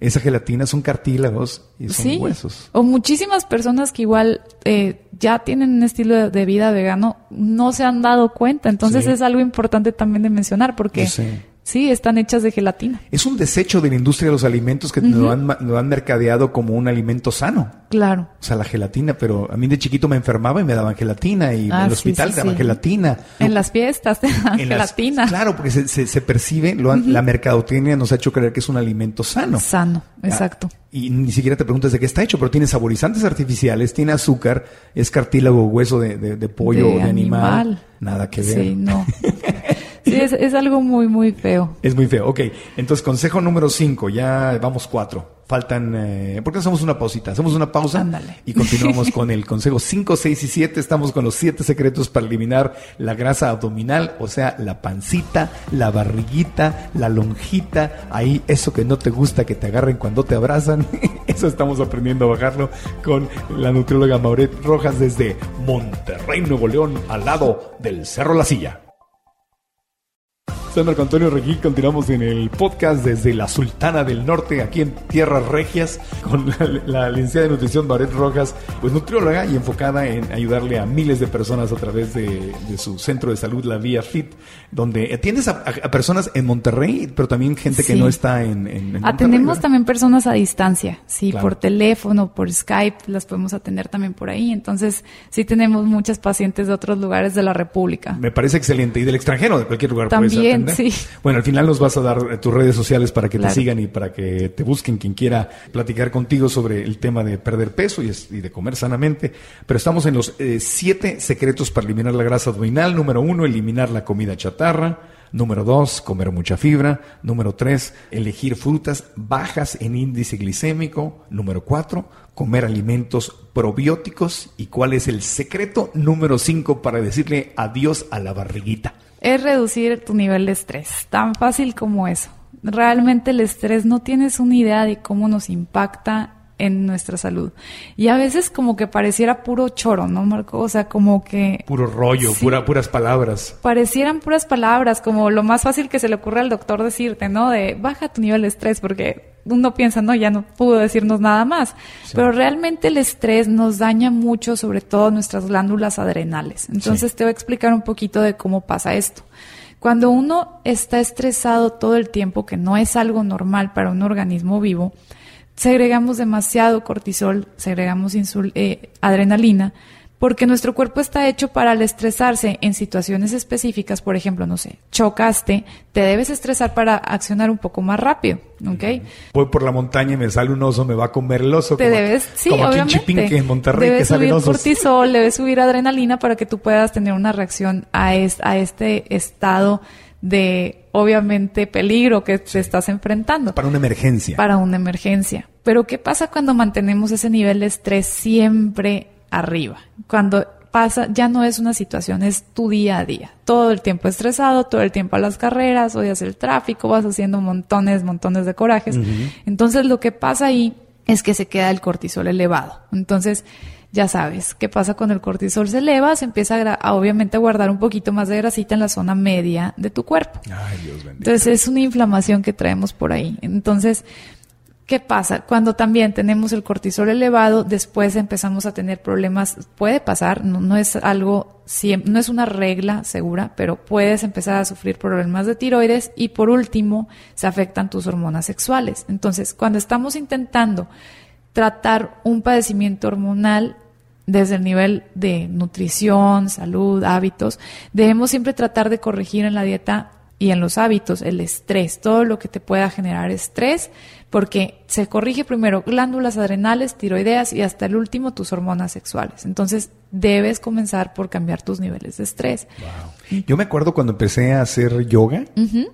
esa gelatina son cartílagos y son Sí. huesos. O muchísimas personas que igual eh, ya tienen un estilo de, de vida vegano no se han dado cuenta. Entonces Sí. es algo importante también de mencionar porque sé. Sí, están hechas de gelatina. Es un desecho de la industria de los alimentos que lo, han, ma- lo han mercadeado como un alimento sano. Claro. O sea, la gelatina, pero a mí de chiquito me enfermaba y me daban gelatina y Ah, en el sí, hospital daban sí. gelatina. En las fiestas te En las- gelatina. claro, porque se, se- se percibe, lo han- la mercadotecnia nos ha hecho creer que es un alimento sano. Sano, Ya. exacto. Y ni siquiera te preguntas de qué está hecho, pero tiene saborizantes artificiales, tiene azúcar, es cartílago, hueso de, de- de pollo, De de, animal. animal. Nada que ver. Sí, no. (laughs) Sí, es, es algo muy, muy feo. Es muy feo. Ok, entonces consejo número 5, ya vamos cuatro. Faltan, eh, ¿por qué hacemos una pausita? Hacemos una pausa Ándale. y continuamos (laughs) con el consejo 5, 6 y 7. Estamos con los siete secretos para eliminar la grasa abdominal, o sea, la pancita, la barriguita, la lonjita, ahí eso que no te gusta que te agarren cuando te abrazan. (laughs) Eso estamos aprendiendo a bajarlo con la nutrióloga Mauret Rojas desde Monterrey, Nuevo León, al lado del Cerro La Silla. Soy Marco Antonio Regí, continuamos en el podcast desde la Sultana del Norte, aquí en Tierras Regias, con la, la licenciada de nutrición Maret Rojas, pues nutrióloga y enfocada en ayudarle a miles de personas a través de, de su centro de salud, la Vía Fit, donde atiendes a, personas en Monterrey, pero también gente que Sí. no está en, en, Atendemos también personas a distancia, sí, Claro. por teléfono, por Skype, las podemos atender también por ahí. Entonces, sí tenemos muchas pacientes de otros lugares de la República. Me parece excelente. Y del extranjero, de cualquier lugar También, sí. Bueno, al final nos vas a dar eh, tus redes sociales para que Claro. te sigan y para que te busquen quien quiera platicar contigo sobre el tema de perder peso y, es- y de comer sanamente. Pero estamos en los eh, siete secretos para eliminar la grasa abdominal. Número uno, eliminar la comida chatarra. Número dos, comer mucha fibra. Número tres, elegir frutas bajas en índice glicémico. Número cuatro, comer alimentos probióticos. ¿Y cuál es el secreto número cinco para decirle adiós a la barriguita? Es reducir tu nivel de estrés, tan fácil como eso. Realmente el estrés no tienes una idea de cómo nos impacta en nuestra salud. Y a veces como que pareciera puro choro, ¿no, Marco? O sea, como que Puro rollo, Sí. pura, puras palabras. parecieran puras palabras, como lo más fácil que se le ocurre al doctor decirte, ¿no? De baja tu nivel de estrés, porque uno piensa, no, ya no pudo decirnos nada más. Pero realmente el estrés nos daña mucho, sobre todo nuestras glándulas adrenales. Entonces te voy a explicar un poquito de cómo pasa esto. Cuando uno está estresado todo el tiempo, que no es algo normal para un organismo vivo, segregamos demasiado cortisol, segregamos insul- eh, adrenalina, porque nuestro cuerpo está hecho para al estresarse en situaciones específicas, por ejemplo, no sé, chocaste, te debes estresar para accionar un poco más rápido, ¿ok? Voy por la montaña y me sale un oso, me va a comer el oso. Te como, debes, sí, como aquí en obviamente. Chipinque, en Monterrey, que debes salen subir osos. cortisol, debes subir adrenalina para que tú puedas tener una reacción a, es- a este estado de, obviamente, peligro que te estás enfrentando Para una emergencia. para una emergencia. Pero ¿qué pasa cuando mantenemos ese nivel de estrés siempre arriba? Cuando pasa, ya no es una situación, es tu día a día. Todo el tiempo estresado, todo el tiempo a las carreras, odias el tráfico, vas haciendo montones, montones de corajes. Entonces lo que pasa ahí es que se queda el cortisol elevado. Entonces, ya sabes, ¿qué pasa cuando el cortisol se eleva? Se empieza a, obviamente a guardar un poquito más de grasita en la zona media de tu cuerpo. Ay, Dios bendito. Entonces es una inflamación que traemos por ahí. Entonces, ¿qué pasa? Cuando también tenemos el cortisol elevado, después empezamos a tener problemas. Puede pasar, no, no es algo, no es una regla segura, pero puedes empezar a sufrir problemas de tiroides y por último se afectan tus hormonas sexuales. Entonces, cuando estamos intentando tratar un padecimiento hormonal desde el nivel de nutrición, salud, hábitos, debemos siempre tratar de corregir en la dieta y en los hábitos el estrés, todo lo que te pueda generar estrés, porque se corrige primero glándulas adrenales, tiroideas y hasta el último tus hormonas sexuales. Entonces debes comenzar por cambiar tus niveles de estrés. Yo me acuerdo cuando empecé a hacer yoga,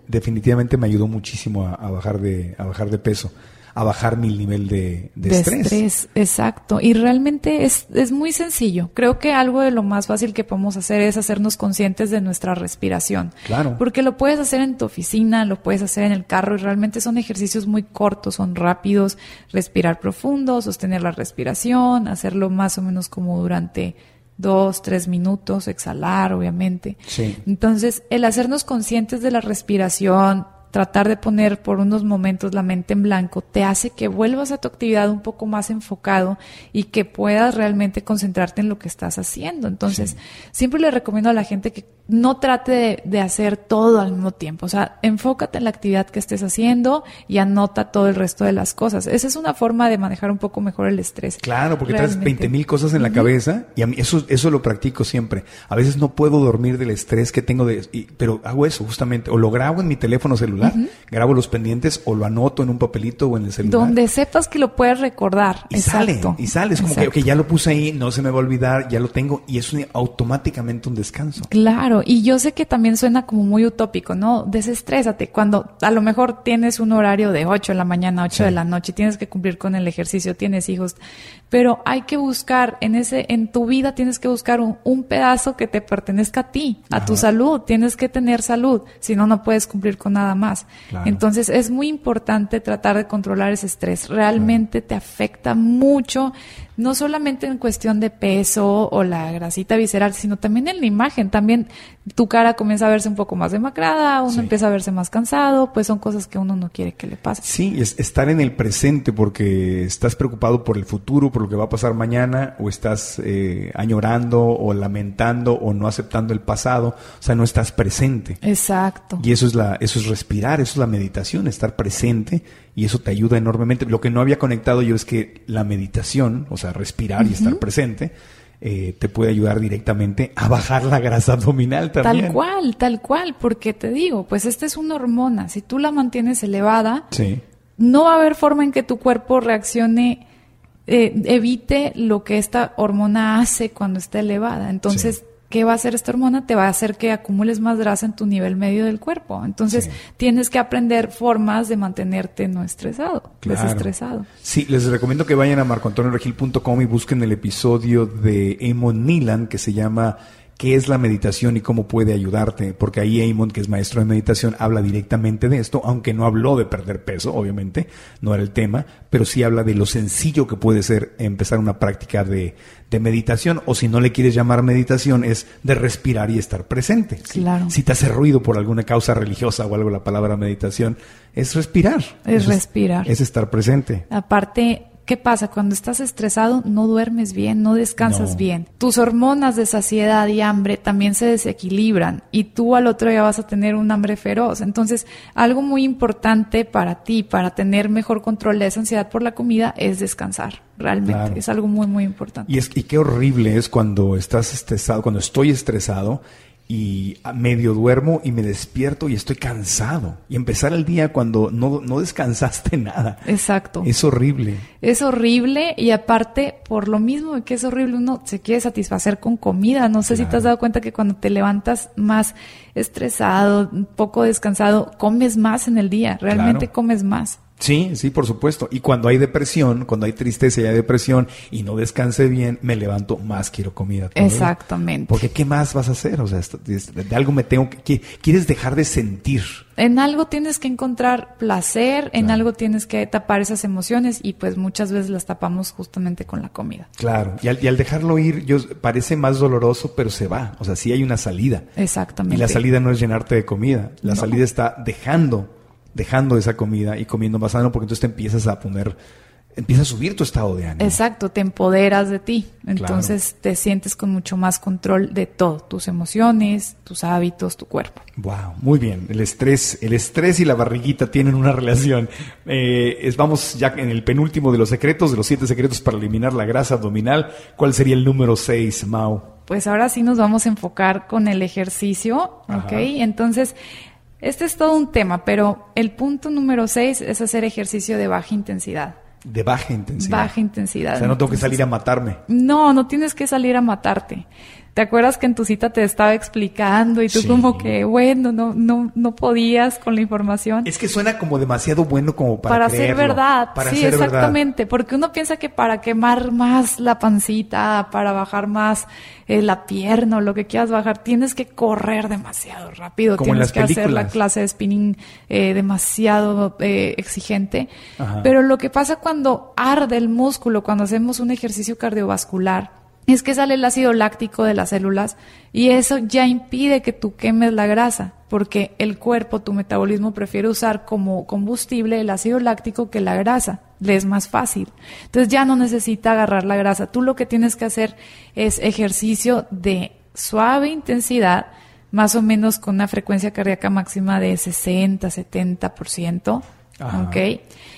definitivamente me ayudó muchísimo a, a bajar de, a bajar de peso. A bajar mi nivel de, de, de estrés. estrés. Exacto. Y realmente es, es muy sencillo. Creo que algo de lo más fácil que podemos hacer es hacernos conscientes de nuestra respiración. Claro. Porque lo puedes hacer en tu oficina, lo puedes hacer en el carro y realmente son ejercicios muy cortos, son rápidos. Respirar profundo, sostener la respiración, hacerlo más o menos como durante dos, tres minutos, exhalar, obviamente. Sí. Entonces, el hacernos conscientes de la respiración, tratar de poner por unos momentos la mente en blanco, te hace que vuelvas a tu actividad un poco más enfocado y que puedas realmente concentrarte en lo que estás haciendo. Entonces, Sí. siempre le recomiendo a la gente que no trate de, de hacer todo al mismo tiempo. O sea, enfócate en la actividad que estés haciendo y anota todo el resto de las cosas. Esa es una forma de manejar un poco mejor el estrés. Claro, porque traes Realmente. 20 mil cosas en la cabeza y a mí eso, eso lo practico siempre. A veces no puedo dormir del estrés que tengo, de, y- pero hago eso justamente. O lo grabo en mi teléfono celular, grabo los pendientes o lo anoto en un papelito o en el celular. Donde sepas que lo puedes recordar. y sale, y sale. Es como que ya lo puse ahí, no se me va a olvidar, ya lo tengo y es un- automáticamente un descanso. Claro, y yo sé que también suena como muy utópico, ¿no? Desestrésate. Cuando a lo mejor tienes un horario de 8 de la mañana, 8 Sí. de la noche, tienes que cumplir con el ejercicio, tienes hijos, pero hay que buscar en ese, en tu vida tienes que buscar un, un pedazo que te pertenezca a ti, a tu salud. Tienes que tener salud, si no, no puedes cumplir con nada más. Claro. Entonces es muy importante tratar de controlar ese estrés. Realmente te afecta mucho, no solamente en cuestión de peso o la grasita visceral, sino también en la imagen. También tu cara comienza a verse un poco más demacrada, uno Sí. empieza a verse más cansado, pues son cosas que uno no quiere que le pasen. Sí, es estar en el presente porque estás preocupado por el futuro, por lo que va a pasar mañana, o estás eh, añorando o lamentando o no aceptando el pasado, o sea, no estás presente. Exacto. Y eso es la, eso es respirar, eso es la meditación, estar presente, y eso te ayuda enormemente. Lo que no había conectado yo es que la meditación, o sea, respirar y estar presente, eh, te puede ayudar directamente a bajar la grasa abdominal también. Tal cual, tal cual, porque te digo, pues esta es una hormona. Si tú la mantienes elevada, Sí. no va a haber forma en que tu cuerpo reaccione, eh, evite lo que esta hormona hace cuando está elevada. Entonces, Sí. ¿Qué va a hacer esta hormona? Te va a hacer que acumules más grasa en tu nivel medio del cuerpo. Entonces, Sí. tienes que aprender formas de mantenerte no estresado, Claro. desestresado. Sí, les recomiendo que vayan a marcoantonioregil.com y busquen el episodio de Eamon Nilan que se llama ¿Qué es la meditación y cómo puede ayudarte? Porque ahí Eamon, que es maestro de meditación, habla directamente de esto, aunque no habló de perder peso, obviamente, no era el tema, pero sí habla de lo sencillo que puede ser empezar una práctica de, de meditación, o si no le quieres llamar meditación, es de respirar y estar presente. Claro. Si te hace ruido por alguna causa religiosa o algo la palabra meditación, es respirar. Es Eso respirar. Es estar presente. Aparte, ¿qué pasa? Cuando estás estresado, no duermes bien, no descansas No. bien. Tus hormonas de saciedad y hambre también se desequilibran y tú al otro día vas a tener un hambre feroz. Entonces, algo muy importante para ti, para tener mejor control de esa ansiedad por la comida, es descansar. Realmente, Claro. es algo muy, muy importante. Y, es, y qué horrible es cuando estás estresado, cuando estoy estresado y medio duermo y me despierto y estoy cansado. Y empezar el día cuando no, no descansaste (laughs) nada. Exacto. Es horrible. Es horrible y aparte, por lo mismo que es horrible, uno se quiere satisfacer con comida. No sé si te has dado cuenta que cuando te levantas más estresado, poco descansado, comes más en el día. Realmente Claro. comes más. Sí, sí, por supuesto. Y cuando hay depresión, cuando hay tristeza y hay depresión y no descanse bien, me levanto más quiero comida. Exactamente. Porque ¿qué más vas a hacer? O sea, de algo me tengo que... que- Quieres dejar de sentir. En algo tienes que encontrar placer, en Claro. algo tienes que tapar esas emociones y pues muchas veces las tapamos justamente con la comida. Claro. Y al, y al dejarlo ir, yo, parece más doloroso, pero se va. O sea, sí hay una salida. Exactamente. Y la salida no es llenarte de comida. La No. salida está dejando, dejando esa comida y comiendo más sano porque entonces te empiezas a poner, empieza a subir tu estado de ánimo. Exacto, te empoderas de ti. Entonces te sientes con mucho más control de todo, tus emociones, tus hábitos, tu cuerpo. Wow, muy bien. El estrés, el estrés y la barriguita tienen una relación. Eh, es- vamos ya en el penúltimo de los secretos, de los siete secretos para eliminar la grasa abdominal. ¿Cuál sería el número seis, Mau? Pues ahora sí nos vamos a enfocar con el ejercicio, ¿ok? Entonces, este es todo un tema, pero el punto número seis es hacer ejercicio de baja intensidad. De baja intensidad. Baja intensidad. O sea, no tengo que salir a matarme. No, no tienes que salir a matarte. ¿Te acuerdas que en tu cita te estaba explicando y tú Sí. como que, bueno, no, no, no podías con la información? Es que suena como demasiado bueno como para, para, ser creerlo, verdad. Para sí, ser verdad. exactamente. Porque uno piensa que para quemar más la pancita, para bajar más eh, la pierna o lo que quieras bajar, tienes que correr demasiado rápido. Como tienes que hacer la clase de spinning eh, demasiado eh, exigente. Ajá. Pero lo que pasa cuando arde el músculo, cuando hacemos un ejercicio cardiovascular, es que sale el ácido láctico de las células y eso ya impide que tú quemes la grasa, porque el cuerpo, tu metabolismo prefiere usar como combustible el ácido láctico que la grasa, le es más fácil. Entonces ya no necesita agarrar la grasa. Tú lo que tienes que hacer es ejercicio de suave intensidad, más o menos con una frecuencia cardíaca máxima de 60, 70%. Ajá. ¿Ok?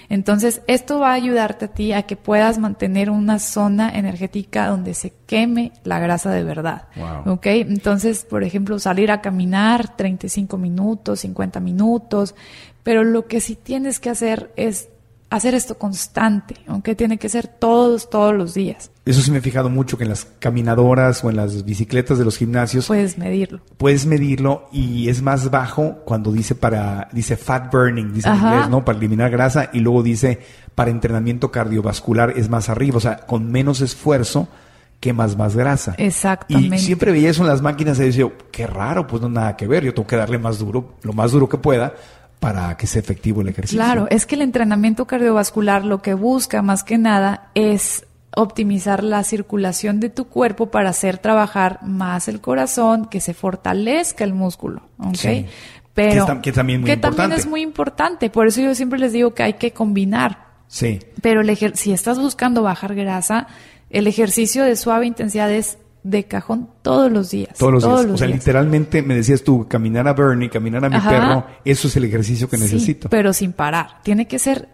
Entonces, esto va a ayudarte a ti a que puedas mantener una zona energética donde se queme la grasa de verdad. Wow. ¿Ok? Entonces, por ejemplo, salir a caminar 35 minutos, 50 minutos, pero lo que sí tienes que hacer es hacer esto constante, aunque tiene que ser todos, todos los días. Eso sí me he fijado mucho que en las caminadoras o en las bicicletas de los gimnasios Puedes medirlo. puedes medirlo y es más bajo cuando dice para dice fat burning, dice en inglés, ¿no? Para eliminar grasa y luego dice para entrenamiento cardiovascular es más arriba, o sea, con menos esfuerzo quemas más grasa. Exactamente. Y siempre veía eso en las máquinas y decía, qué raro, pues no nada que ver, yo tengo que darle más duro, lo más duro que pueda para que sea efectivo el ejercicio. Claro, es que el entrenamiento cardiovascular lo que busca más que nada es optimizar la circulación de tu cuerpo para hacer trabajar más el corazón, que se fortalezca el músculo, ¿ok? Sí. Pero Que es tam- que también muy que también importante. es muy importante, por eso yo siempre les digo que hay que combinar. Sí. Pero el si estás buscando bajar grasa, el ejercicio de suave intensidad es de cajón todos los días. Todos los días. o sea, días. literalmente me decías tú, caminar a Bernie, caminar a mi Ajá. perro, eso es el ejercicio que Sí, necesito. pero sin parar. Tiene que ser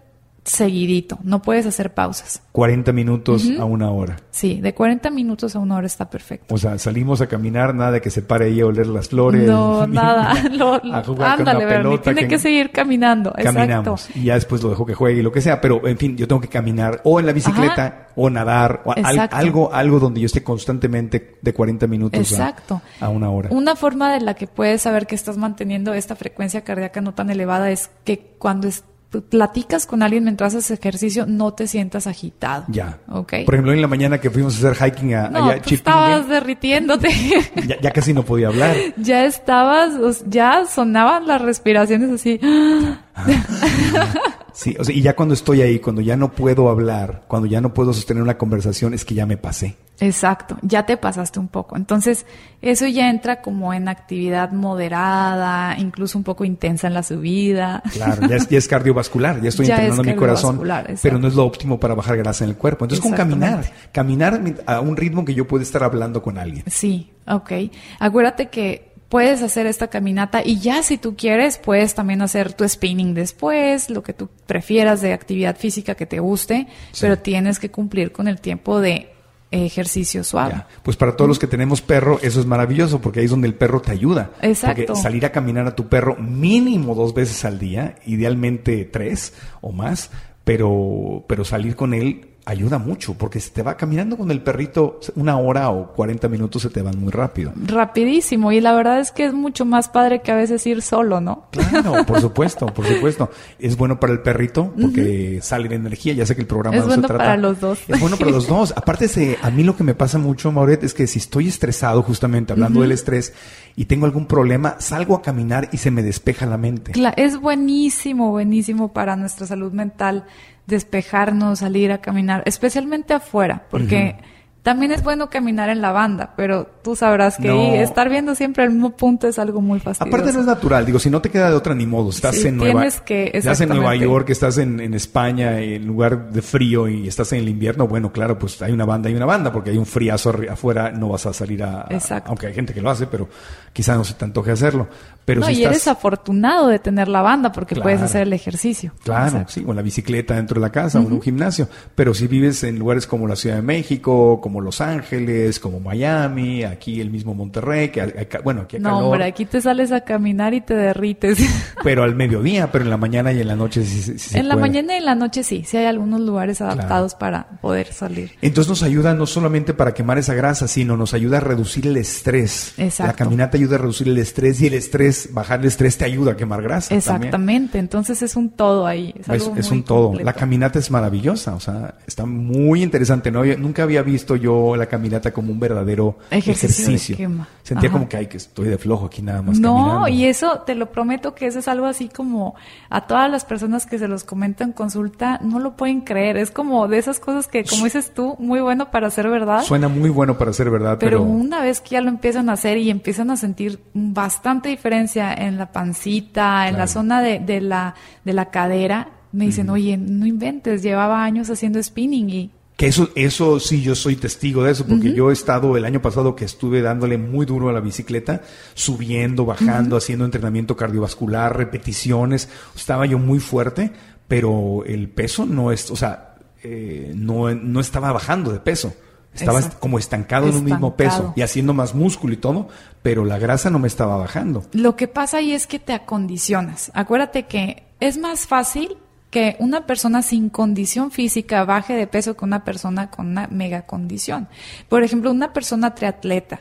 seguidito, no puedes hacer pausas. 40 minutos a una hora. Sí, de 40 minutos a una hora está perfecto. O sea, salimos a caminar, nada de que se pare ahí a oler las flores. No, (laughs) ni nada. (laughs) Lo- a jugar ándale, con Bernie, pelota. tiene que, seguir caminando. Caminamos. Exacto. Y ya después lo dejo que juegue y lo que sea. Pero, en fin, yo tengo que caminar o en la bicicleta o nadar o al- algo, algo donde yo esté constantemente de 40 minutos a- Exacto. A, una hora. Una forma de la que puedes saber que estás manteniendo esta frecuencia cardíaca no tan elevada es que cuando es- platicas con alguien mientras haces ejercicio no te sientas agitado. Ya. ¿Ok? Por ejemplo, en la mañana que fuimos a hacer hiking a, no, allá estabas derritiéndote. (laughs) ya, ya casi no podía hablar. (laughs) ya estabas, ya sonaban las respiraciones así. (laughs) Sí, o sea, y ya cuando estoy ahí, cuando ya no puedo hablar, cuando ya no puedo sostener una conversación, es que ya me pasé. Exacto, ya te pasaste un poco. Entonces, eso ya entra como en actividad moderada, incluso un poco intensa en la subida. Claro, ya es, ya es cardiovascular, ya estoy (laughs) Ya entrenando es mi corazón, exacto. pero no es lo óptimo para bajar grasa en el cuerpo. Entonces, con caminar, caminar a un ritmo que yo pueda estar hablando con alguien. Sí, ok. Acuérdate que puedes hacer esta caminata y ya si tú quieres, puedes también hacer tu spinning después, lo que tú prefieras de actividad física que te guste, Sí. pero tienes que cumplir con el tiempo de ejercicio suave. Ya. Pues para todos los que tenemos perro, eso es maravilloso, porque ahí es donde el perro te ayuda. Exacto. Porque salir a caminar a tu perro mínimo dos veces al día, idealmente tres o más, pero, pero salir con él ayuda mucho, porque se te va caminando con el perrito una hora o 40 minutos se te van muy rápido. Rapidísimo, y la verdad es que es mucho más padre que a veces ir solo, ¿no? Claro, (laughs) por supuesto, por supuesto. Es bueno para el perrito porque sale la energía. Ya sé que el programa Es no bueno se trata. para los dos. Es bueno para los dos. Aparte, se, a mí lo que me pasa mucho, Mauret, es que si estoy estresado, justamente hablando del estrés, y tengo algún problema, salgo a caminar y se me despeja la mente. Es buenísimo, buenísimo para nuestra salud mental despejarnos, salir a caminar, especialmente afuera, porque también es bueno caminar en la banda, pero tú sabrás que No. estar viendo siempre el mismo punto es algo muy fastidioso. Aparte no es natural, digo, si no te queda de otra ni modo, estás Sí, en Nueva que- estás en Nueva. York, estás en, en España, en lugar de frío y estás en el invierno, bueno, claro, pues hay una banda y una banda, porque hay un friazo afuera, no vas a salir a, a- Exacto. aunque hay gente que lo hace, pero quizá no se te antoje hacerlo. Pero no, si y estás- eres afortunado de tener la banda porque Claro. puedes hacer el ejercicio. Claro, Exacto. sí, o la bicicleta dentro de la casa o en un gimnasio. Pero si vives en lugares como la Ciudad de México, como Los Ángeles, como Miami, aquí el mismo Monterrey, que hay- bueno, aquí hay No, calor, hombre, aquí te sales a caminar y te derrites. (laughs) pero al mediodía, pero en la mañana y en la noche sí, sí- sí se en la puede. mañana y en la noche sí, sí hay algunos lugares adaptados para poder salir. Entonces nos ayuda no solamente para quemar esa grasa, sino nos ayuda a reducir el estrés. Exacto. La caminata ayuda a reducir el estrés y el estrés, bajar el estrés te ayuda a quemar grasa. también. Exactamente, entonces es un todo ahí. Es, Es, algo es muy un todo. completo. La caminata es maravillosa, o sea, está muy interesante. No había- nunca había visto yo la caminata como un verdadero Ejercicio. Sentía Ajá. como que, ay, que estoy de flojo aquí nada más No, caminando. y eso te lo prometo que eso es algo así como a todas las personas que se los comentan en consulta no lo pueden creer. Es como de esas cosas que, como dices tú, muy bueno para ser verdad. Suena muy bueno para ser verdad, Pero, pero, una vez que ya lo empiezan a hacer y empiezan a sentir bastante diferencia en la pancita, en la Claro. zona de, de la, de la cadera, me dicen, oye, no inventes, llevaba años haciendo spinning y que eso, eso sí, yo soy testigo de eso, porque yo he estado el año pasado que estuve dándole muy duro a la bicicleta, subiendo, bajando, haciendo entrenamiento cardiovascular, repeticiones, estaba yo muy fuerte, pero el peso no es, o sea, eh, no, no estaba bajando de peso. Estaba Exacto. como estancado, en un mismo peso y haciendo más músculo y todo, pero la grasa no me estaba bajando. Lo que pasa ahí es que te acondicionas. Acuérdate que es más fácil que una persona sin condición física baje de peso que una persona con una mega condición. Por ejemplo, una persona triatleta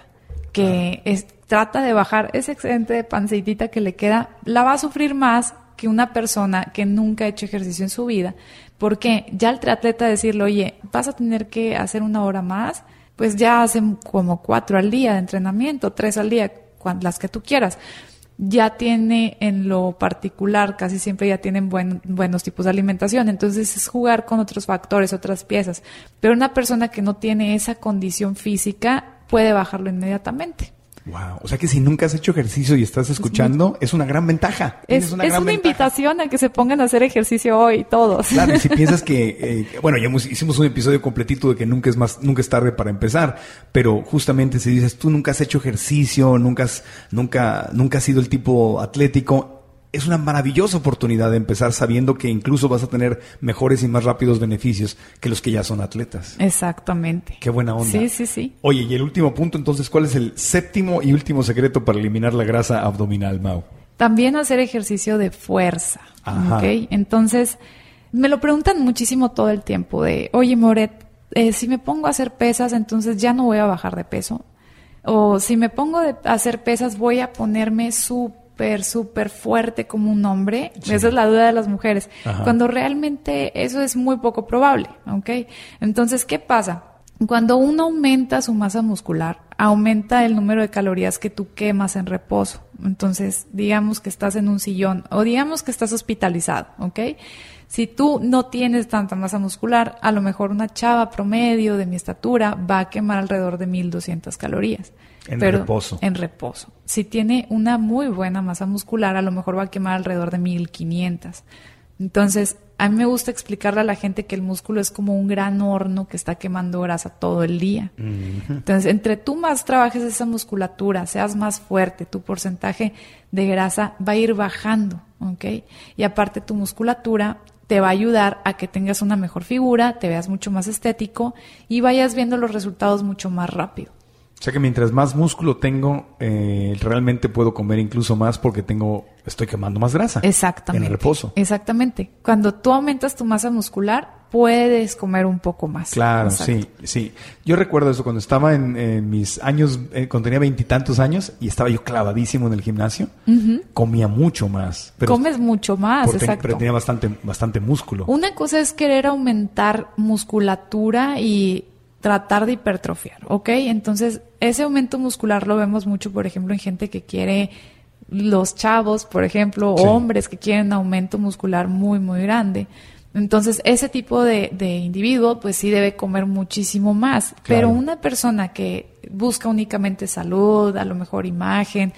que es- trata de bajar ese excedente de pancitita que le queda, la va a sufrir más que una persona que nunca ha hecho ejercicio en su vida. Porque ya el triatleta decirle, oye, vas a tener que hacer una hora más, pues ya hacen como cuatro al día de entrenamiento, tres al día, las que tú quieras. Ya tiene en lo particular, casi siempre ya tienen buen- buenos tipos de alimentación, entonces es jugar con otros factores, otras piezas. Pero una persona que no tiene esa condición física puede bajarlo inmediatamente. Wow. O sea que si nunca has hecho ejercicio y estás escuchando, es una gran ventaja. Es, es gran una ventaja. invitación a que se pongan a hacer ejercicio hoy todos. Claro, y si (laughs) piensas que, eh, bueno, ya hemos- hicimos un episodio completito de que nunca es más, nunca es tarde para empezar, pero justamente si dices tú nunca has hecho ejercicio, nunca has, nunca, nunca has sido el tipo atlético, es una maravillosa oportunidad de empezar sabiendo que incluso vas a tener mejores y más rápidos beneficios que los que ya son atletas. Exactamente. Qué buena onda. Sí, sí, sí. Oye, y el último punto, entonces, ¿cuál es el séptimo y último secreto para eliminar la grasa abdominal, Mau? También hacer ejercicio de fuerza. Ajá. Entonces, me lo preguntan muchísimo todo el tiempo de, oye, Moret, eh, si me pongo a hacer pesas, entonces ya no voy a bajar de peso. O si me pongo de- a hacer pesas, voy a ponerme súper, súper fuerte como un hombre. Esa es la duda de las mujeres. Ajá. Cuando realmente eso es muy poco probable, ¿ok? Entonces, ¿qué pasa? Cuando uno aumenta su masa muscular, aumenta el número de calorías que tú quemas en reposo. Entonces, digamos que estás en un sillón o digamos que estás hospitalizado, ¿ok? Si tú no tienes tanta masa muscular, a lo mejor una chava promedio de mi estatura va a quemar alrededor de 1200 calorías. En reposo. En reposo. Si tiene una muy buena masa muscular, a lo mejor va a quemar alrededor de 1500. Entonces, a mí me gusta explicarle a la gente que el músculo es como un gran horno que está quemando grasa todo el día. Entonces, entre tú más trabajes esa musculatura, seas más fuerte, tu porcentaje de grasa va a ir bajando, ¿ok? Y aparte tu musculatura te va a ayudar a que tengas una mejor figura, te veas mucho más estético y vayas viendo los resultados mucho más rápido. O sea que mientras más músculo tengo, eh, realmente puedo comer incluso más porque tengo, estoy quemando más grasa. Exactamente. En reposo. Exactamente. Cuando tú aumentas tu masa muscular, puedes comer un poco más. Claro, Exacto. sí, sí. Yo recuerdo eso cuando estaba en, en mis años, eh, cuando tenía veintitantos años y estaba yo clavadísimo en el gimnasio, comía mucho más. Pero, Comes mucho más, porque- exacto. pero tenía bastante, bastante músculo. Una cosa es querer aumentar musculatura y tratar de hipertrofiar, ¿ok? Entonces, ese aumento muscular lo vemos mucho, por ejemplo, en gente que quiere, los chavos, por ejemplo, Sí. hombres que quieren aumento muscular muy, muy grande. Entonces, ese tipo de, de individuo, pues sí debe comer muchísimo más. Pero una persona que busca únicamente salud, a lo mejor imagen,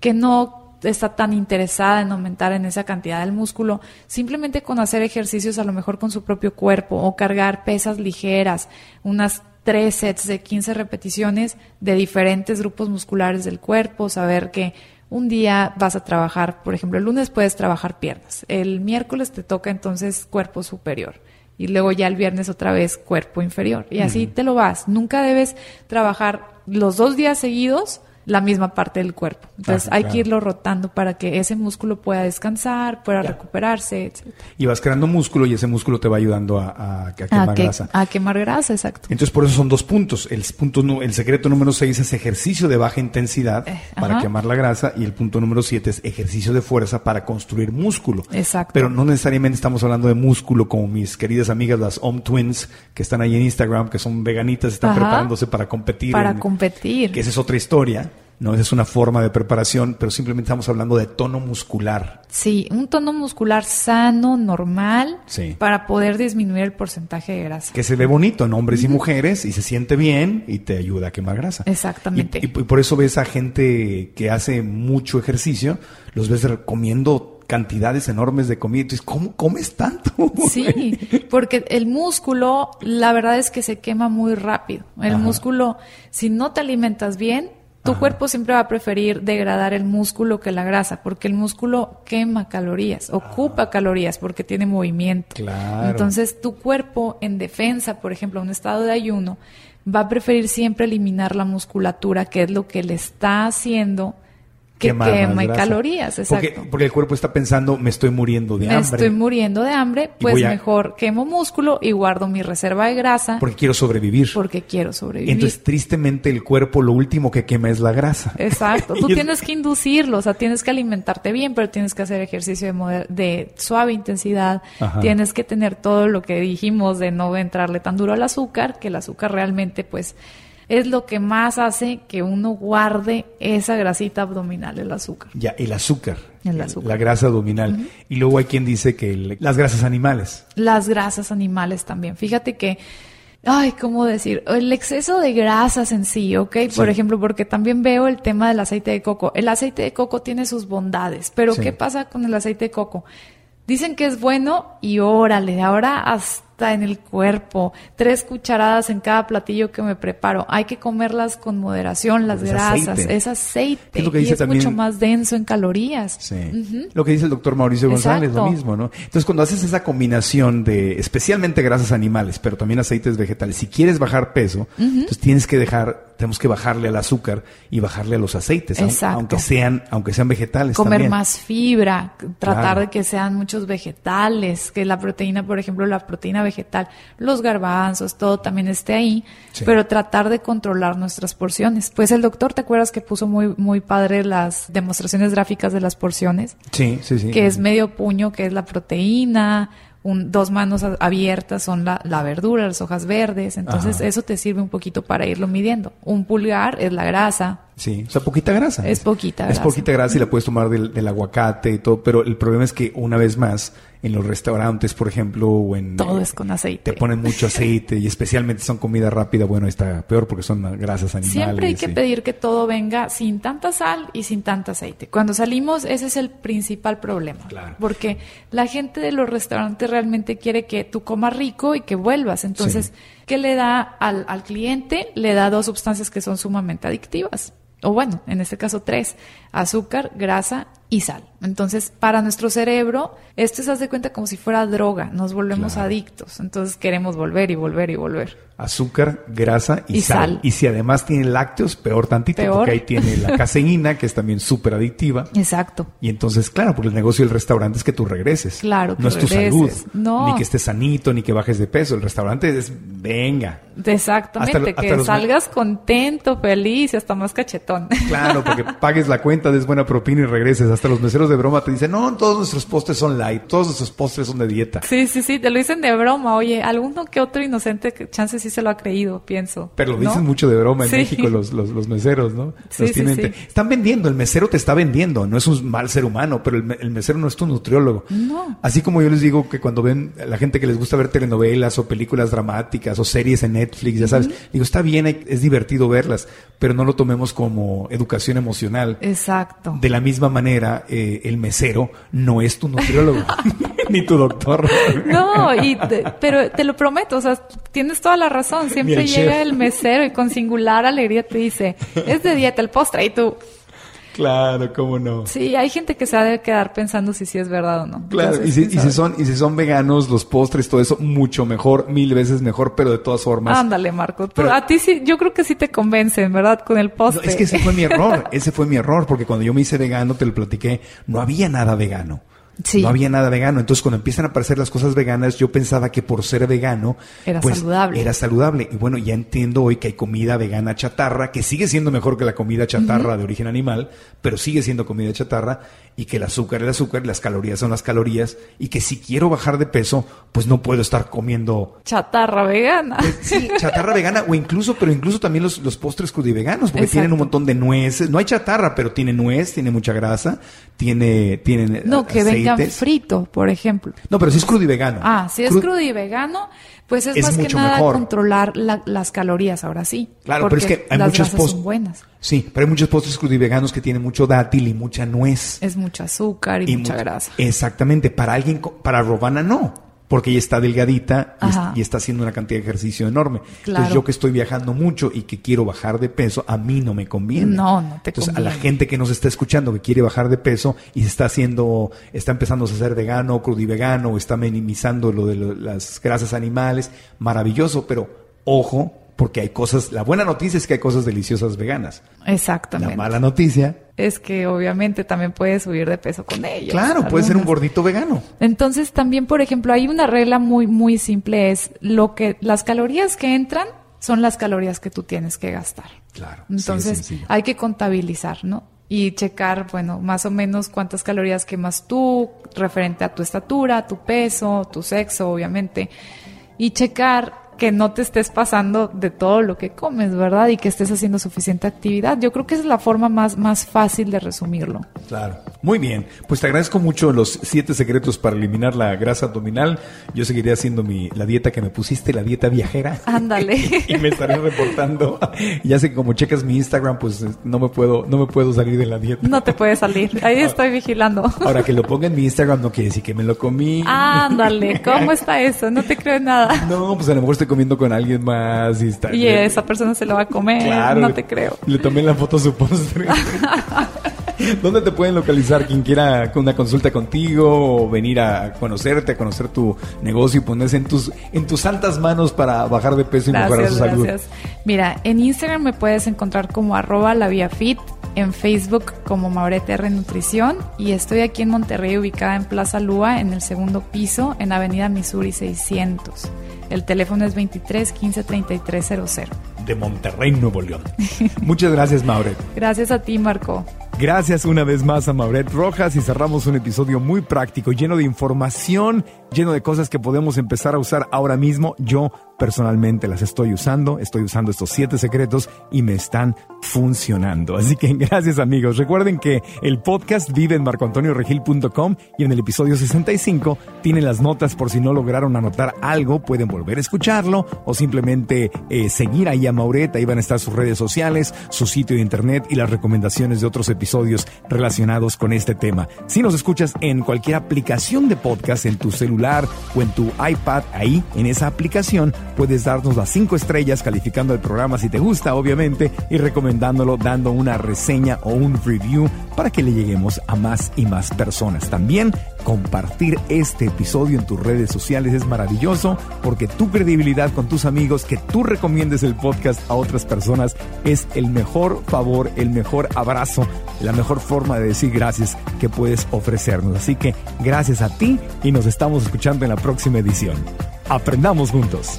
que no está tan interesada en aumentar en esa cantidad del músculo, simplemente con hacer ejercicios a lo mejor con su propio cuerpo o cargar pesas ligeras, unas tres sets de 15 repeticiones de diferentes grupos musculares del cuerpo, saber que un día vas a trabajar, por ejemplo, el lunes puedes trabajar piernas, el miércoles te toca entonces cuerpo superior y luego ya el viernes otra vez cuerpo inferior y así te lo vas. Nunca debes trabajar los dos días seguidos la misma parte del cuerpo. Entonces Ah, hay claro. que irlo rotando para que ese músculo pueda descansar, pueda recuperarse, etc. Y vas creando músculo y ese músculo te va ayudando a, a- a quemar A, que- grasa. a quemar grasa, exacto. Entonces, por eso son dos puntos. El, punto, el secreto número 6 es ejercicio de baja intensidad Eh, para ajá. quemar la grasa y el punto número 7 es ejercicio de fuerza para construir músculo. Exacto. Pero no necesariamente estamos hablando de músculo como mis queridas amigas las Om Twins que están ahí en Instagram, que son veganitas, están Ajá. preparándose para competir. Para en- competir. Que esa es otra historia. No, esa es una forma de preparación, pero simplemente estamos hablando de tono muscular. Sí, un tono muscular sano, normal, Sí. para poder disminuir el porcentaje de grasa. que se ve bonito en hombres y mujeres y se siente bien y te ayuda a quemar grasa. Exactamente. Y, y por eso ves a gente que hace mucho ejercicio, los ves comiendo cantidades enormes de comida y tú dices, ¿cómo comes tanto? (laughs) Sí, porque el músculo, la verdad es que se quema muy rápido. El Ajá. músculo, si no te alimentas bien, tu Ajá. cuerpo siempre va a preferir degradar el músculo que la grasa, porque el músculo quema calorías, ocupa calorías porque tiene movimiento. Claro. Entonces, tu cuerpo en defensa, por ejemplo, un estado de ayuno, va a preferir siempre eliminar la musculatura, que es lo que le está haciendo que Quemar quema grasa. calorías. Exacto. Porque, porque el cuerpo está pensando, me estoy muriendo de Me hambre. estoy muriendo de hambre, pues a- mejor quemo músculo y guardo mi reserva de grasa Porque quiero sobrevivir. porque quiero sobrevivir. Entonces, tristemente, el cuerpo lo último que quema es la grasa. Exacto, (laughs) tú tienes que inducirlo, o sea, tienes que alimentarte bien, pero tienes que hacer ejercicio de, moder- de suave intensidad, Ajá. tienes que tener todo lo que dijimos de no entrarle tan duro al azúcar, que el azúcar realmente pues es lo que más hace que uno guarde esa grasita abdominal, el azúcar. Ya, el azúcar. El azúcar. La grasa abdominal. Y luego hay quien dice que el- las grasas animales. Las grasas animales también. Fíjate que, ay, ¿cómo decir? El exceso de grasas en sí, ¿ok? Por ejemplo, porque también veo el tema del aceite de coco. El aceite de coco tiene sus bondades, pero Sí. ¿qué pasa con el aceite de coco? Dicen que es bueno y órale, ahora hasta en el cuerpo, tres cucharadas en cada platillo que me preparo. Hay que comerlas con moderación, las Es grasas. aceite. Es aceite Es lo que y es también- mucho más denso en calorías. Sí. Lo que dice el doctor Mauricio González, lo Exacto. mismo, ¿no? Entonces, cuando haces esa combinación de especialmente grasas animales, pero también aceites vegetales, si quieres bajar peso, entonces tienes que dejar, tenemos que bajarle al azúcar y bajarle a los aceites, Exacto. aunque sean, aunque sean vegetales. comer también. más fibra, tratar Claro. de que sean muchos vegetales, que la proteína, por ejemplo, la proteína vegetal, los garbanzos, todo también esté ahí, Sí. pero tratar de controlar nuestras porciones. Pues el doctor, ¿te acuerdas que puso muy muy padre las demostraciones gráficas de las porciones? Sí, sí, sí. Que es medio puño, que es la proteína, un- dos manos abiertas son la, la verdura, las hojas verdes, entonces Ajá. eso te sirve un poquito para irlo midiendo. Un pulgar es la grasa, Sí, o sea, poquita grasa. Es poquita Es grasa. poquita grasa y la puedes tomar del, del aguacate y todo, pero el problema es que una vez más, en los restaurantes, por ejemplo, o en... todo es con aceite. Te ponen mucho aceite y especialmente son comida rápida, bueno, está peor porque son grasas animales. Siempre hay que pedir que todo venga sin tanta sal y sin tanta aceite. Cuando salimos, ese es el principal problema. Claro. Porque la gente de los restaurantes realmente quiere que tú comas rico y que vuelvas. Entonces, Sí. ¿qué le da al, al cliente? Le da dos sustancias que son sumamente adictivas. O bueno, en este caso tres. Azúcar, grasa y sal. Entonces, para nuestro cerebro, esto se hace cuenta como si fuera droga. Nos volvemos Claro. adictos. Entonces, queremos volver y volver y volver. Azúcar, grasa y, Y sal. sal. Y si además tiene lácteos, peor tantito, Peor. porque ahí tiene la (laughs) caseína, que es también súper adictiva. Exacto. Y entonces, claro, porque el negocio del restaurante es que tú regreses. Claro, que No es tu regreses. salud. No. Ni que estés sanito, ni que bajes de peso. El restaurante es, venga. Exactamente, Hasta que salgas contento, feliz y hasta más cachetón. Claro, porque (laughs) pagues la cuenta, des buena propina y regreses. Hasta los meseros de broma te dicen, no, todos nuestros postres son light, todos nuestros postres son de dieta. Sí, sí, sí, te lo dicen de broma. Oye, alguno que otro inocente, que chance sí se lo ha creído, pienso. Pero lo ¿no? dicen mucho de broma en Sí. México los, los, los meseros, ¿no? Sí, Los sí, tienen-. Están vendiendo, el mesero te está vendiendo, no es un mal ser humano, pero el, me- el mesero no es tu nutriólogo. No. Así como yo les digo que cuando ven a la gente que les gusta ver telenovelas o películas dramáticas o series en Netflix, ya sabes, digo, está bien, es divertido verlas, pero no lo tomemos como educación emocional. Exacto. De la misma manera, eh, el mesero no es tu nutriólogo, (laughs) ni tu doctor. No, y te- pero te lo prometo, o sea, tienes toda la razón. Siempre el llega chef. el mesero y con singular alegría te dice, es de dieta el postre, y tú, Claro, cómo no. Sí, hay gente que se ha de quedar pensando si sí es verdad o no. Claro, Entonces, y, si, y si son, y si son veganos, los postres, todo eso, mucho mejor, mil veces mejor, pero de todas formas. Ándale, Marco. Pero- a ti sí, yo creo que sí te convencen, ¿verdad? Con el No, postre. es que ese fue mi (laughs) error, ese fue mi error, porque cuando yo me hice vegano, te lo platiqué, no había nada vegano. Sí. No había nada vegano. Entonces, cuando empiezan a aparecer las cosas veganas, yo pensaba que por ser vegano Era pues, saludable. Era saludable. Y bueno, ya entiendo hoy que hay comida vegana chatarra, que sigue siendo mejor que la comida chatarra de origen animal, pero sigue siendo comida chatarra, y que el azúcar es el azúcar, las calorías son las calorías, y que si quiero bajar de peso, pues no puedo estar comiendo Chatarra vegana. Sí, chatarra vegana o incluso, pero incluso también los, los postres crudiveganos, porque Exacto. tienen un montón de nueces. No hay chatarra, pero tiene nuez, tiene mucha grasa, tiene, tienen No, que vengan aceites. frito, por ejemplo. No, pero si es crudivegano. Ah, si es Cru- crudo y vegano, pues es, Es más que nada mejor. controlar la- las calorías, ahora sí. Claro, pero es que hay las muchos grasas post- son buenas. Sí, pero hay muchos postres crudiveganos que tienen mucho dátil y mucha nuez. Es mucho azúcar y, mucha mu- grasa. Exactamente. Para alguien, para Robana no. Porque ella está delgadita y, está haciendo una cantidad de ejercicio enorme. Claro. Entonces yo que estoy viajando mucho y que quiero bajar de peso, a mí no me conviene. No, no te Entonces a la gente que nos está escuchando que quiere bajar de peso y se está haciendo, está empezando a ser vegano, crudivegano, o está minimizando lo de lo- las grasas animales, maravilloso, pero ojo, porque hay cosas, la buena noticia es que hay cosas deliciosas veganas. Exactamente. La mala noticia, Es que obviamente también puedes subir de peso con ellos. claro, puede ser un gordito vegano. Entonces también, por ejemplo, hay una regla muy, muy simple, es lo que, las calorías que entran son las calorías que tú tienes que gastar. Claro. sí, es Entonces sencillo. hay que contabilizar, ¿no? Y checar, bueno, más o menos cuántas calorías quemas tú, referente a tu estatura, tu peso, tu sexo, obviamente. Y checar que no te estés pasando de todo lo que comes, ¿verdad? Y que estés haciendo suficiente actividad. Yo creo que esa es la forma más, más fácil de resumirlo. Claro. Muy bien. Pues te agradezco mucho los siete secretos para eliminar la grasa abdominal. Yo seguiré haciendo mi, la dieta que me pusiste, la dieta viajera. Ándale. (laughs) y me estaré reportando. ya sé que como checas mi Instagram, pues no me puedo, no me puedo salir de la dieta. No te puedes salir. Ahí estoy vigilando. Ahora que lo ponga en mi Instagram no quiere decir que me lo comí. Ándale, ¿cómo está eso? No te creo en nada. No, pues a lo mejor estoy comiendo con alguien más y está. Y esa persona se lo va a comer. Claro, no te creo. Le tomé la foto a su postre. (laughs) ¿Dónde te pueden localizar quien quiera una consulta contigo o venir a conocerte, a conocer tu negocio y ponerse en tus, en tus santas manos para bajar de peso y mejorar su Gracias, salud? gracias. Mira, en Instagram me puedes encontrar como arroba la vía fit, en Facebook como Maurete R Nutrición y estoy aquí en Monterrey ubicada en Plaza Lúa en el segundo piso en Avenida Missouri 600. El teléfono es 23 15 33 00. De Monterrey, Nuevo León. Muchas gracias, Mauret. (laughs) Gracias a ti, Marco. Gracias una vez más a Mauret Rojas y cerramos un episodio muy práctico, lleno de información, lleno de cosas que podemos empezar a usar ahora mismo. Yo personalmente las estoy usando, estoy usando estos siete secretos y me están funcionando. Así que (laughs) gracias amigos. Recuerden que el podcast vive en marcoantonioregil.com y en el episodio 65 tienen las notas por si no lograron anotar algo, pueden volver a escucharlo o simplemente eh, seguir ahí a Mauret, ahí van a estar sus redes sociales, su sitio de internet y las recomendaciones de otros episodios relacionados con este tema. Si nos escuchas en cualquier aplicación de podcast, en tu celular o en tu iPad, ahí en esa aplicación puedes darnos las cinco estrellas calificando el programa si te gusta, obviamente, y recomendándolo dando una reseña o un review para que le lleguemos a más y más personas. También compartir este episodio en tus redes sociales es maravilloso porque tu credibilidad con tus amigos, que tú recomiendes el podcast a otras personas, es el mejor favor, el mejor abrazo, la mejor forma de decir gracias que puedes ofrecernos. Así que gracias a ti y nos estamos escuchando en la próxima edición. Aprendamos juntos.